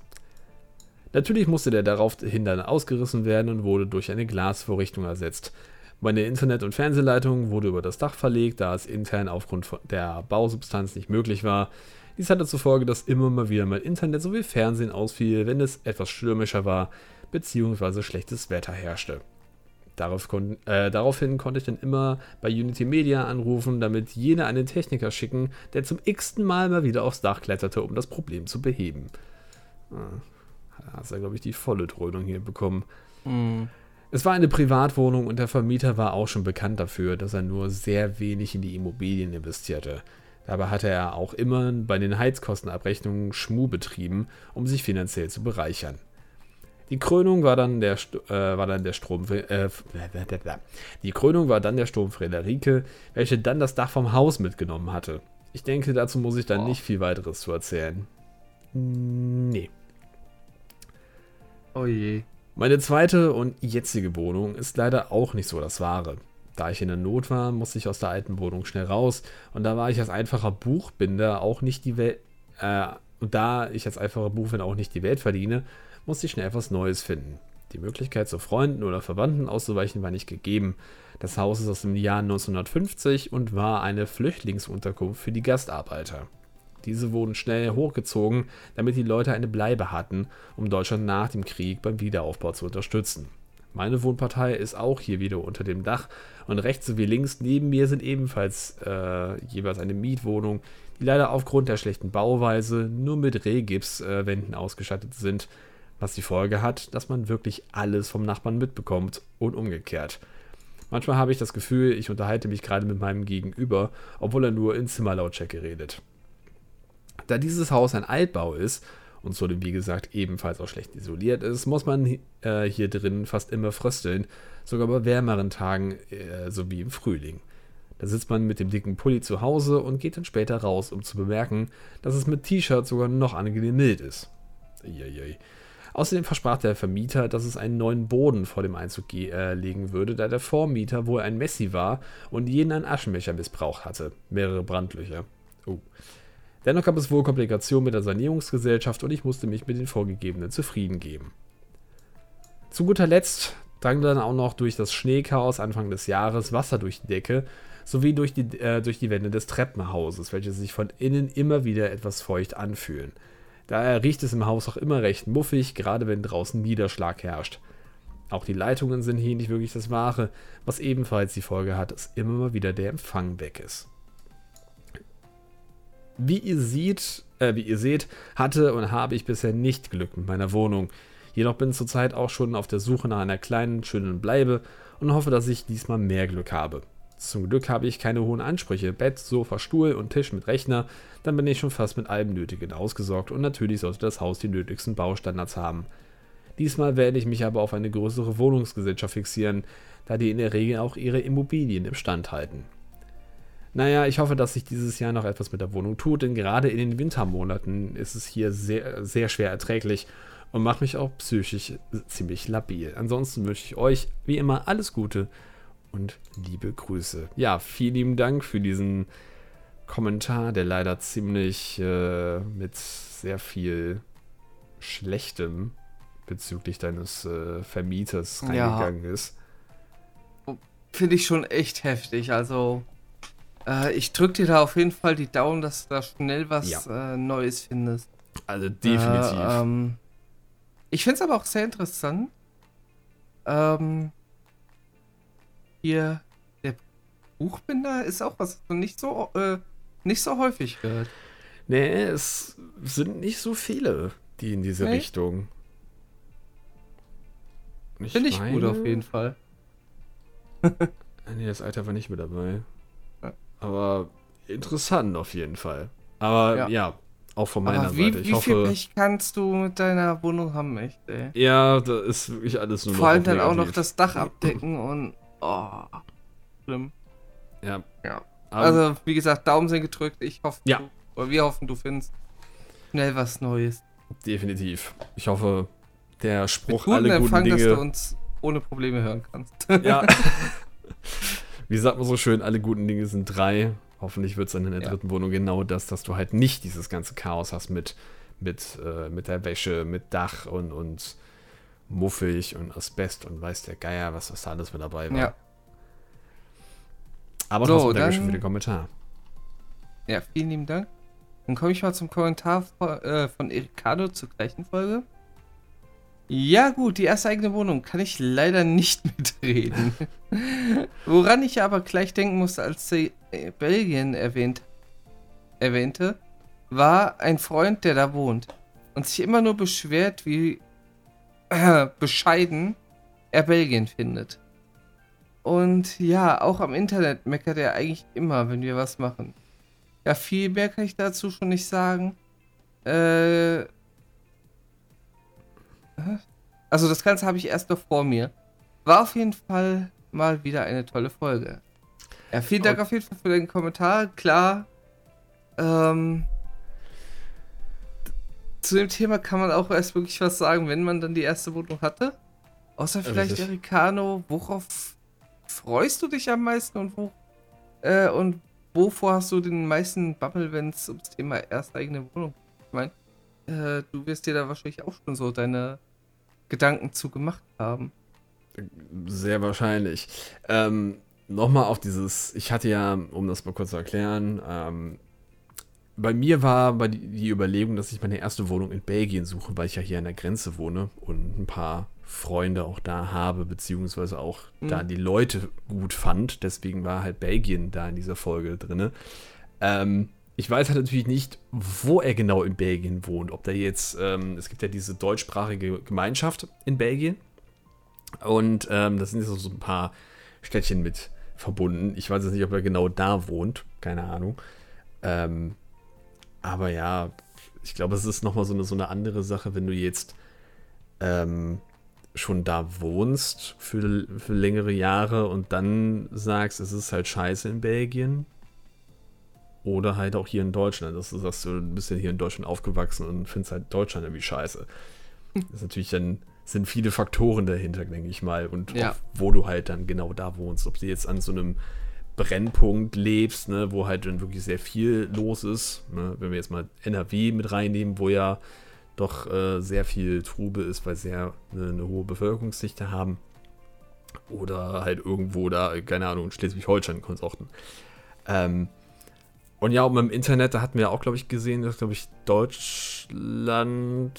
Natürlich musste der daraufhin dann ausgerissen werden und wurde durch eine Glasvorrichtung ersetzt. Meine Internet- und Fernsehleitung wurde über das Dach verlegt, da es intern aufgrund der Bausubstanz nicht möglich war. Dies hatte zur Folge, dass immer mal wieder mein Internet sowie Fernsehen ausfiel, wenn es etwas stürmischer war bzw. schlechtes Wetter herrschte. Darauf kon äh, daraufhin konnte ich dann immer bei Unity Media anrufen, damit jene einen Techniker schicken, der zum x-ten Mal mal wieder aufs Dach kletterte, um das Problem zu beheben. Da hast du, glaube ich, die volle Dröhnung hier bekommen. Mhm. Es war eine Privatwohnung und der Vermieter war auch schon bekannt dafür, dass er nur sehr wenig in die Immobilien investierte. Dabei hatte er auch immer bei den Heizkostenabrechnungen Schmuh betrieben, um sich finanziell zu bereichern. Die Krönung war dann der, äh, war dann der Strom, äh, die Krönung war dann der Sturm Frederike, welche dann das Dach vom Haus mitgenommen hatte. Ich denke, dazu muss ich dann oh. nicht viel weiteres zu erzählen. Nee. Oh je. Meine zweite und jetzige Wohnung ist leider auch nicht so das Wahre. Da ich in der Not war, musste ich aus der alten Wohnung schnell raus und da war ich als einfacher Buchbinder auch nicht die Welt, äh, und da ich als einfacher Buchbinder auch nicht die Welt verdiene, musste ich schnell etwas Neues finden. Die Möglichkeit, zu Freunden oder Verwandten auszuweichen, war nicht gegeben. Das Haus ist aus dem Jahr 1950 und war eine Flüchtlingsunterkunft für die Gastarbeiter. Diese wurden schnell hochgezogen, damit die Leute eine Bleibe hatten, um Deutschland nach dem Krieg beim Wiederaufbau zu unterstützen. Meine Wohnpartei ist auch hier wieder unter dem Dach und rechts sowie links neben mir sind ebenfalls äh, jeweils eine Mietwohnung, die leider aufgrund der schlechten Bauweise nur mit Rehgipswänden äh, ausgestattet sind, was die Folge hat, dass man wirklich alles vom Nachbarn mitbekommt und umgekehrt. Manchmal habe ich das Gefühl, ich unterhalte mich gerade mit meinem Gegenüber, obwohl er nur in Zimmerlautstärke redet. Da dieses Haus ein Altbau ist und zudem wie gesagt ebenfalls auch schlecht isoliert ist, muss man äh, hier drin fast immer frösteln, sogar bei wärmeren Tagen äh, sowie im Frühling. Da sitzt man mit dem dicken Pulli zu Hause und geht dann später raus, um zu bemerken, dass es mit T-Shirt sogar noch angenehm mild ist. Iiiui. Außerdem versprach der Vermieter, dass es einen neuen Boden vor dem Einzug äh, legen würde, da der Vormieter wohl ein Messi war und jeden einen Aschenbecher missbraucht hatte. Mehrere Brandlöcher. Oh. Dennoch gab es wohl Komplikationen mit der Sanierungsgesellschaft und ich musste mich mit den vorgegebenen zufrieden geben. Zu guter Letzt drang dann auch noch durch das Schneechaos Anfang des Jahres Wasser durch die Decke sowie durch die, äh, durch die Wände des Treppenhauses, welche sich von innen immer wieder etwas feucht anfühlen. Daher riecht es im Haus auch immer recht muffig, gerade wenn draußen Niederschlag herrscht. Auch die Leitungen sind hier nicht wirklich das Wahre, was ebenfalls die Folge hat, dass immer mal wieder der Empfang weg ist. Wie ihr seht, äh, wie ihr seht, hatte und habe ich bisher nicht Glück mit meiner Wohnung. Jedoch bin zurzeit auch schon auf der Suche nach einer kleinen, schönen Bleibe und hoffe, dass ich diesmal mehr Glück habe. Zum Glück habe ich keine hohen Ansprüche. Bett, Sofa, Stuhl und Tisch mit Rechner, dann bin ich schon fast mit allem Nötigen ausgesorgt und natürlich sollte das Haus die nötigsten Baustandards haben. Diesmal werde ich mich aber auf eine größere Wohnungsgesellschaft fixieren, da die in der Regel auch ihre Immobilien im Stand halten. Naja, ich hoffe, dass sich dieses Jahr noch etwas mit der Wohnung tut, denn gerade in den Wintermonaten ist es hier sehr, sehr schwer erträglich und macht mich auch psychisch ziemlich labil. Ansonsten wünsche ich euch wie immer alles Gute und liebe Grüße. Ja, vielen lieben Dank für diesen Kommentar, der leider ziemlich äh, mit sehr viel Schlechtem bezüglich deines äh, Vermieters reingegangen ja. ist. Finde ich schon echt heftig. Also äh, ich drücke dir da auf jeden Fall die Daumen, dass du da schnell was ja. äh, Neues findest. Also definitiv. Äh, ähm, ich finde es aber auch sehr interessant. Ähm, hier, der Buchbinder ist auch was nicht so, äh, nicht so häufig gehört. Nee, es sind nicht so viele, die in diese nee. Richtung. Finde ich meine... gut auf jeden Fall. nee, das Alter war nicht mit dabei. Aber interessant auf jeden Fall. Aber ja, ja auch von meiner Aber wie, Seite. Ich wie hoffe, viel Pech kannst du mit deiner Wohnung haben, echt, ey? Ja, da ist wirklich alles nur Vor allem dann auch noch das Dach abdecken und. Oh. Schlimm. Ja. Ja. also, wie gesagt, Daumen sind gedrückt. Ich hoffe, ja. Du, oder wir hoffen, du findest schnell was Neues. Definitiv. Ich hoffe, der Spruch alle guten Empfang, Dinge. dass du uns ohne Probleme hören kannst. Ja. Wie sagt man so schön, alle guten Dinge sind drei. Hoffentlich wird es dann in der ja. dritten Wohnung genau das, dass du halt nicht dieses ganze Chaos hast mit, mit, äh, mit der Wäsche, mit Dach und, und muffig und Asbest und weiß der Geier, was das da alles mit dabei war. Ja. Aber so, trotzdem Dankeschön für den Kommentar. Ja, vielen lieben Dank. Dann komme ich mal zum Kommentar von, äh, von Ericado zur gleichen Folge. Ja, gut, die erste eigene Wohnung kann ich leider nicht mitreden. Woran ich aber gleich denken musste, als sie äh, Belgien erwähnt, erwähnte, war ein Freund, der da wohnt und sich immer nur beschwert, wie äh, bescheiden er Belgien findet. Und ja, auch am Internet meckert er eigentlich immer, wenn wir was machen. Ja, viel mehr kann ich dazu schon nicht sagen. Äh. Also das Ganze habe ich erst noch vor mir. War auf jeden Fall mal wieder eine tolle Folge. Ja, vielen Dank auf jeden Fall für den Kommentar. Klar. Ähm, zu dem Thema kann man auch erst wirklich was sagen, wenn man dann die erste Wohnung hatte. Außer vielleicht Ericano, worauf freust du dich am meisten und wo äh, und wovor hast du den meisten Bammel, wenn es ums Thema erste eigene Wohnung geht? Ich meine, äh, du wirst dir da wahrscheinlich auch schon so deine Gedanken zu gemacht haben. Sehr wahrscheinlich. Ähm, Nochmal auf dieses, ich hatte ja, um das mal kurz zu erklären, ähm, bei mir war bei die, die Überlegung, dass ich meine erste Wohnung in Belgien suche, weil ich ja hier an der Grenze wohne und ein paar Freunde auch da habe, beziehungsweise auch mhm. da die Leute gut fand. Deswegen war halt Belgien da in dieser Folge drin. Ähm, ich weiß halt natürlich nicht, wo er genau in Belgien wohnt. Ob der jetzt, ähm, es gibt ja diese deutschsprachige Gemeinschaft in Belgien. Und ähm, das sind jetzt so ein paar Städtchen mit verbunden. Ich weiß jetzt nicht, ob er genau da wohnt. Keine Ahnung. Ähm, aber ja, ich glaube, es ist nochmal so eine, so eine andere Sache, wenn du jetzt ähm, schon da wohnst für, für längere Jahre und dann sagst, es ist halt scheiße in Belgien. Oder halt auch hier in Deutschland, dass du sagst, du bist ja hier in Deutschland aufgewachsen und findest halt Deutschland irgendwie scheiße. Das ist natürlich dann, sind viele Faktoren dahinter, denke ich mal. Und ja. wo du halt dann genau da wohnst. Ob du jetzt an so einem Brennpunkt lebst, ne, wo halt dann wirklich sehr viel los ist. Ne? Wenn wir jetzt mal NRW mit reinnehmen, wo ja doch äh, sehr viel Trube ist, weil sie ja eine, hohe Bevölkerungsdichte haben. Oder halt irgendwo da, keine Ahnung, in Schleswig-Holstein-Konsorten. Ähm, und ja, um im Internet, da hatten wir auch, glaube ich, gesehen, dass, glaube ich, Deutschland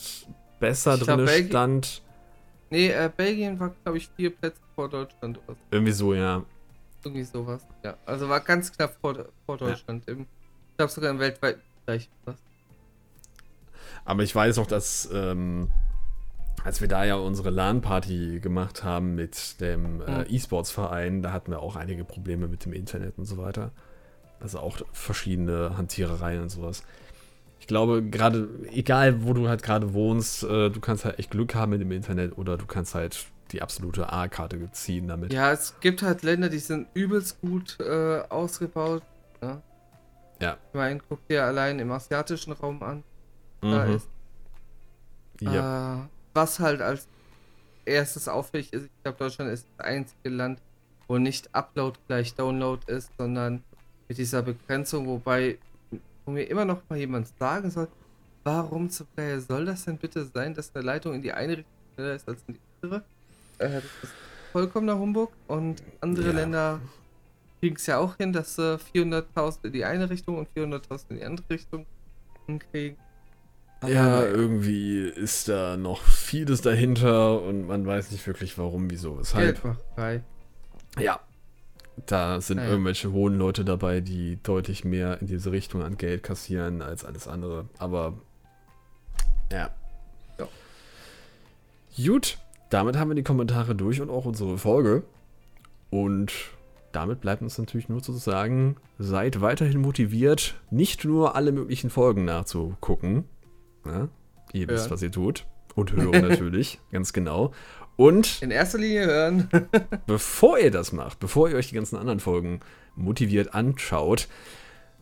besser ich drin stand. Nee, äh, Belgien war, glaube ich, vier Plätze vor Deutschland. Oder. Irgendwie so, ja. Irgendwie sowas, ja. Also war ganz knapp vor, vor Deutschland. Ja. Im, ich glaube sogar im weltweiten Bereich. Aber ich weiß auch, dass ähm, als wir da ja unsere LAN-Party gemacht haben mit dem äh, E-Sports-Verein, da hatten wir auch einige Probleme mit dem Internet und so weiter. Also auch verschiedene Hantierereien und sowas. Ich glaube, gerade, egal wo du halt gerade wohnst, äh, du kannst halt echt Glück haben mit dem Internet oder du kannst halt die absolute A-Karte ziehen damit. Ja, es gibt halt Länder, die sind übelst gut äh, ausgebaut. Ne? Ja. Ich meine, guck dir allein im asiatischen Raum an da mhm. ist. Ja. Äh, was halt als erstes auffällig ist, ich glaube, Deutschland ist das einzige Land, wo nicht Upload gleich Download ist, sondern mit dieser Begrenzung, wobei wo mir immer noch mal jemand sagen soll, warum zum Geier soll das denn bitte sein, dass eine Leitung in die eine Richtung schneller ist als in die andere? Äh, das ist vollkommener Humbug und andere ja. Länder kriegen es ja auch hin, dass sie 400.000 in die eine Richtung und 400.000 in die andere Richtung kriegen. Ja, irgendwie ist da noch vieles dahinter und man weiß nicht wirklich warum, wieso, weshalb. Geldmacherei. Ja. Da sind ja, irgendwelche hohen Leute dabei, die deutlich mehr in diese Richtung an Geld kassieren als alles andere. Aber ja. ja. Gut, damit haben wir die Kommentare durch und auch unsere Folge. Und damit bleibt uns natürlich nur zu sagen, seid weiterhin motiviert, nicht nur alle möglichen Folgen nachzugucken, Ne? Ihr wisst, was ihr tut. Und hören natürlich, ganz genau. Und. In erster Linie hören. bevor ihr das macht, bevor ihr euch die ganzen anderen Folgen motiviert anschaut,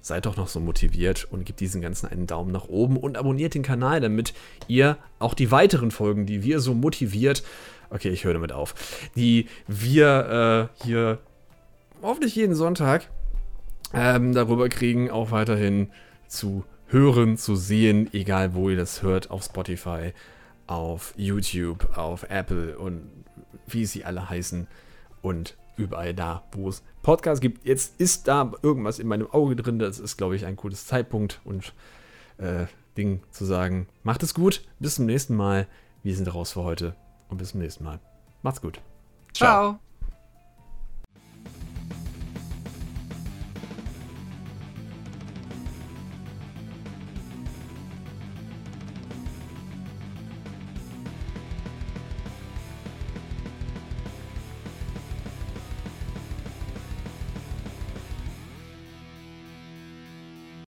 seid doch noch so motiviert und gebt diesen ganzen einen Daumen nach oben und abonniert den Kanal, damit ihr auch die weiteren Folgen, die wir so motiviert, okay, ich höre damit auf, die wir äh, hier hoffentlich jeden Sonntag ähm, darüber kriegen, auch weiterhin zu hören, zu sehen, egal wo ihr das hört, auf Spotify, auf YouTube, auf Apple und wie sie alle heißen und überall da, wo es Podcasts gibt. Jetzt ist da irgendwas in meinem Auge drin, das ist, glaube ich, ein gutes Zeitpunkt und äh, Ding zu sagen. Macht es gut, bis zum nächsten Mal. Wir sind raus für heute und bis zum nächsten Mal. Macht's gut. Ciao. Ciao.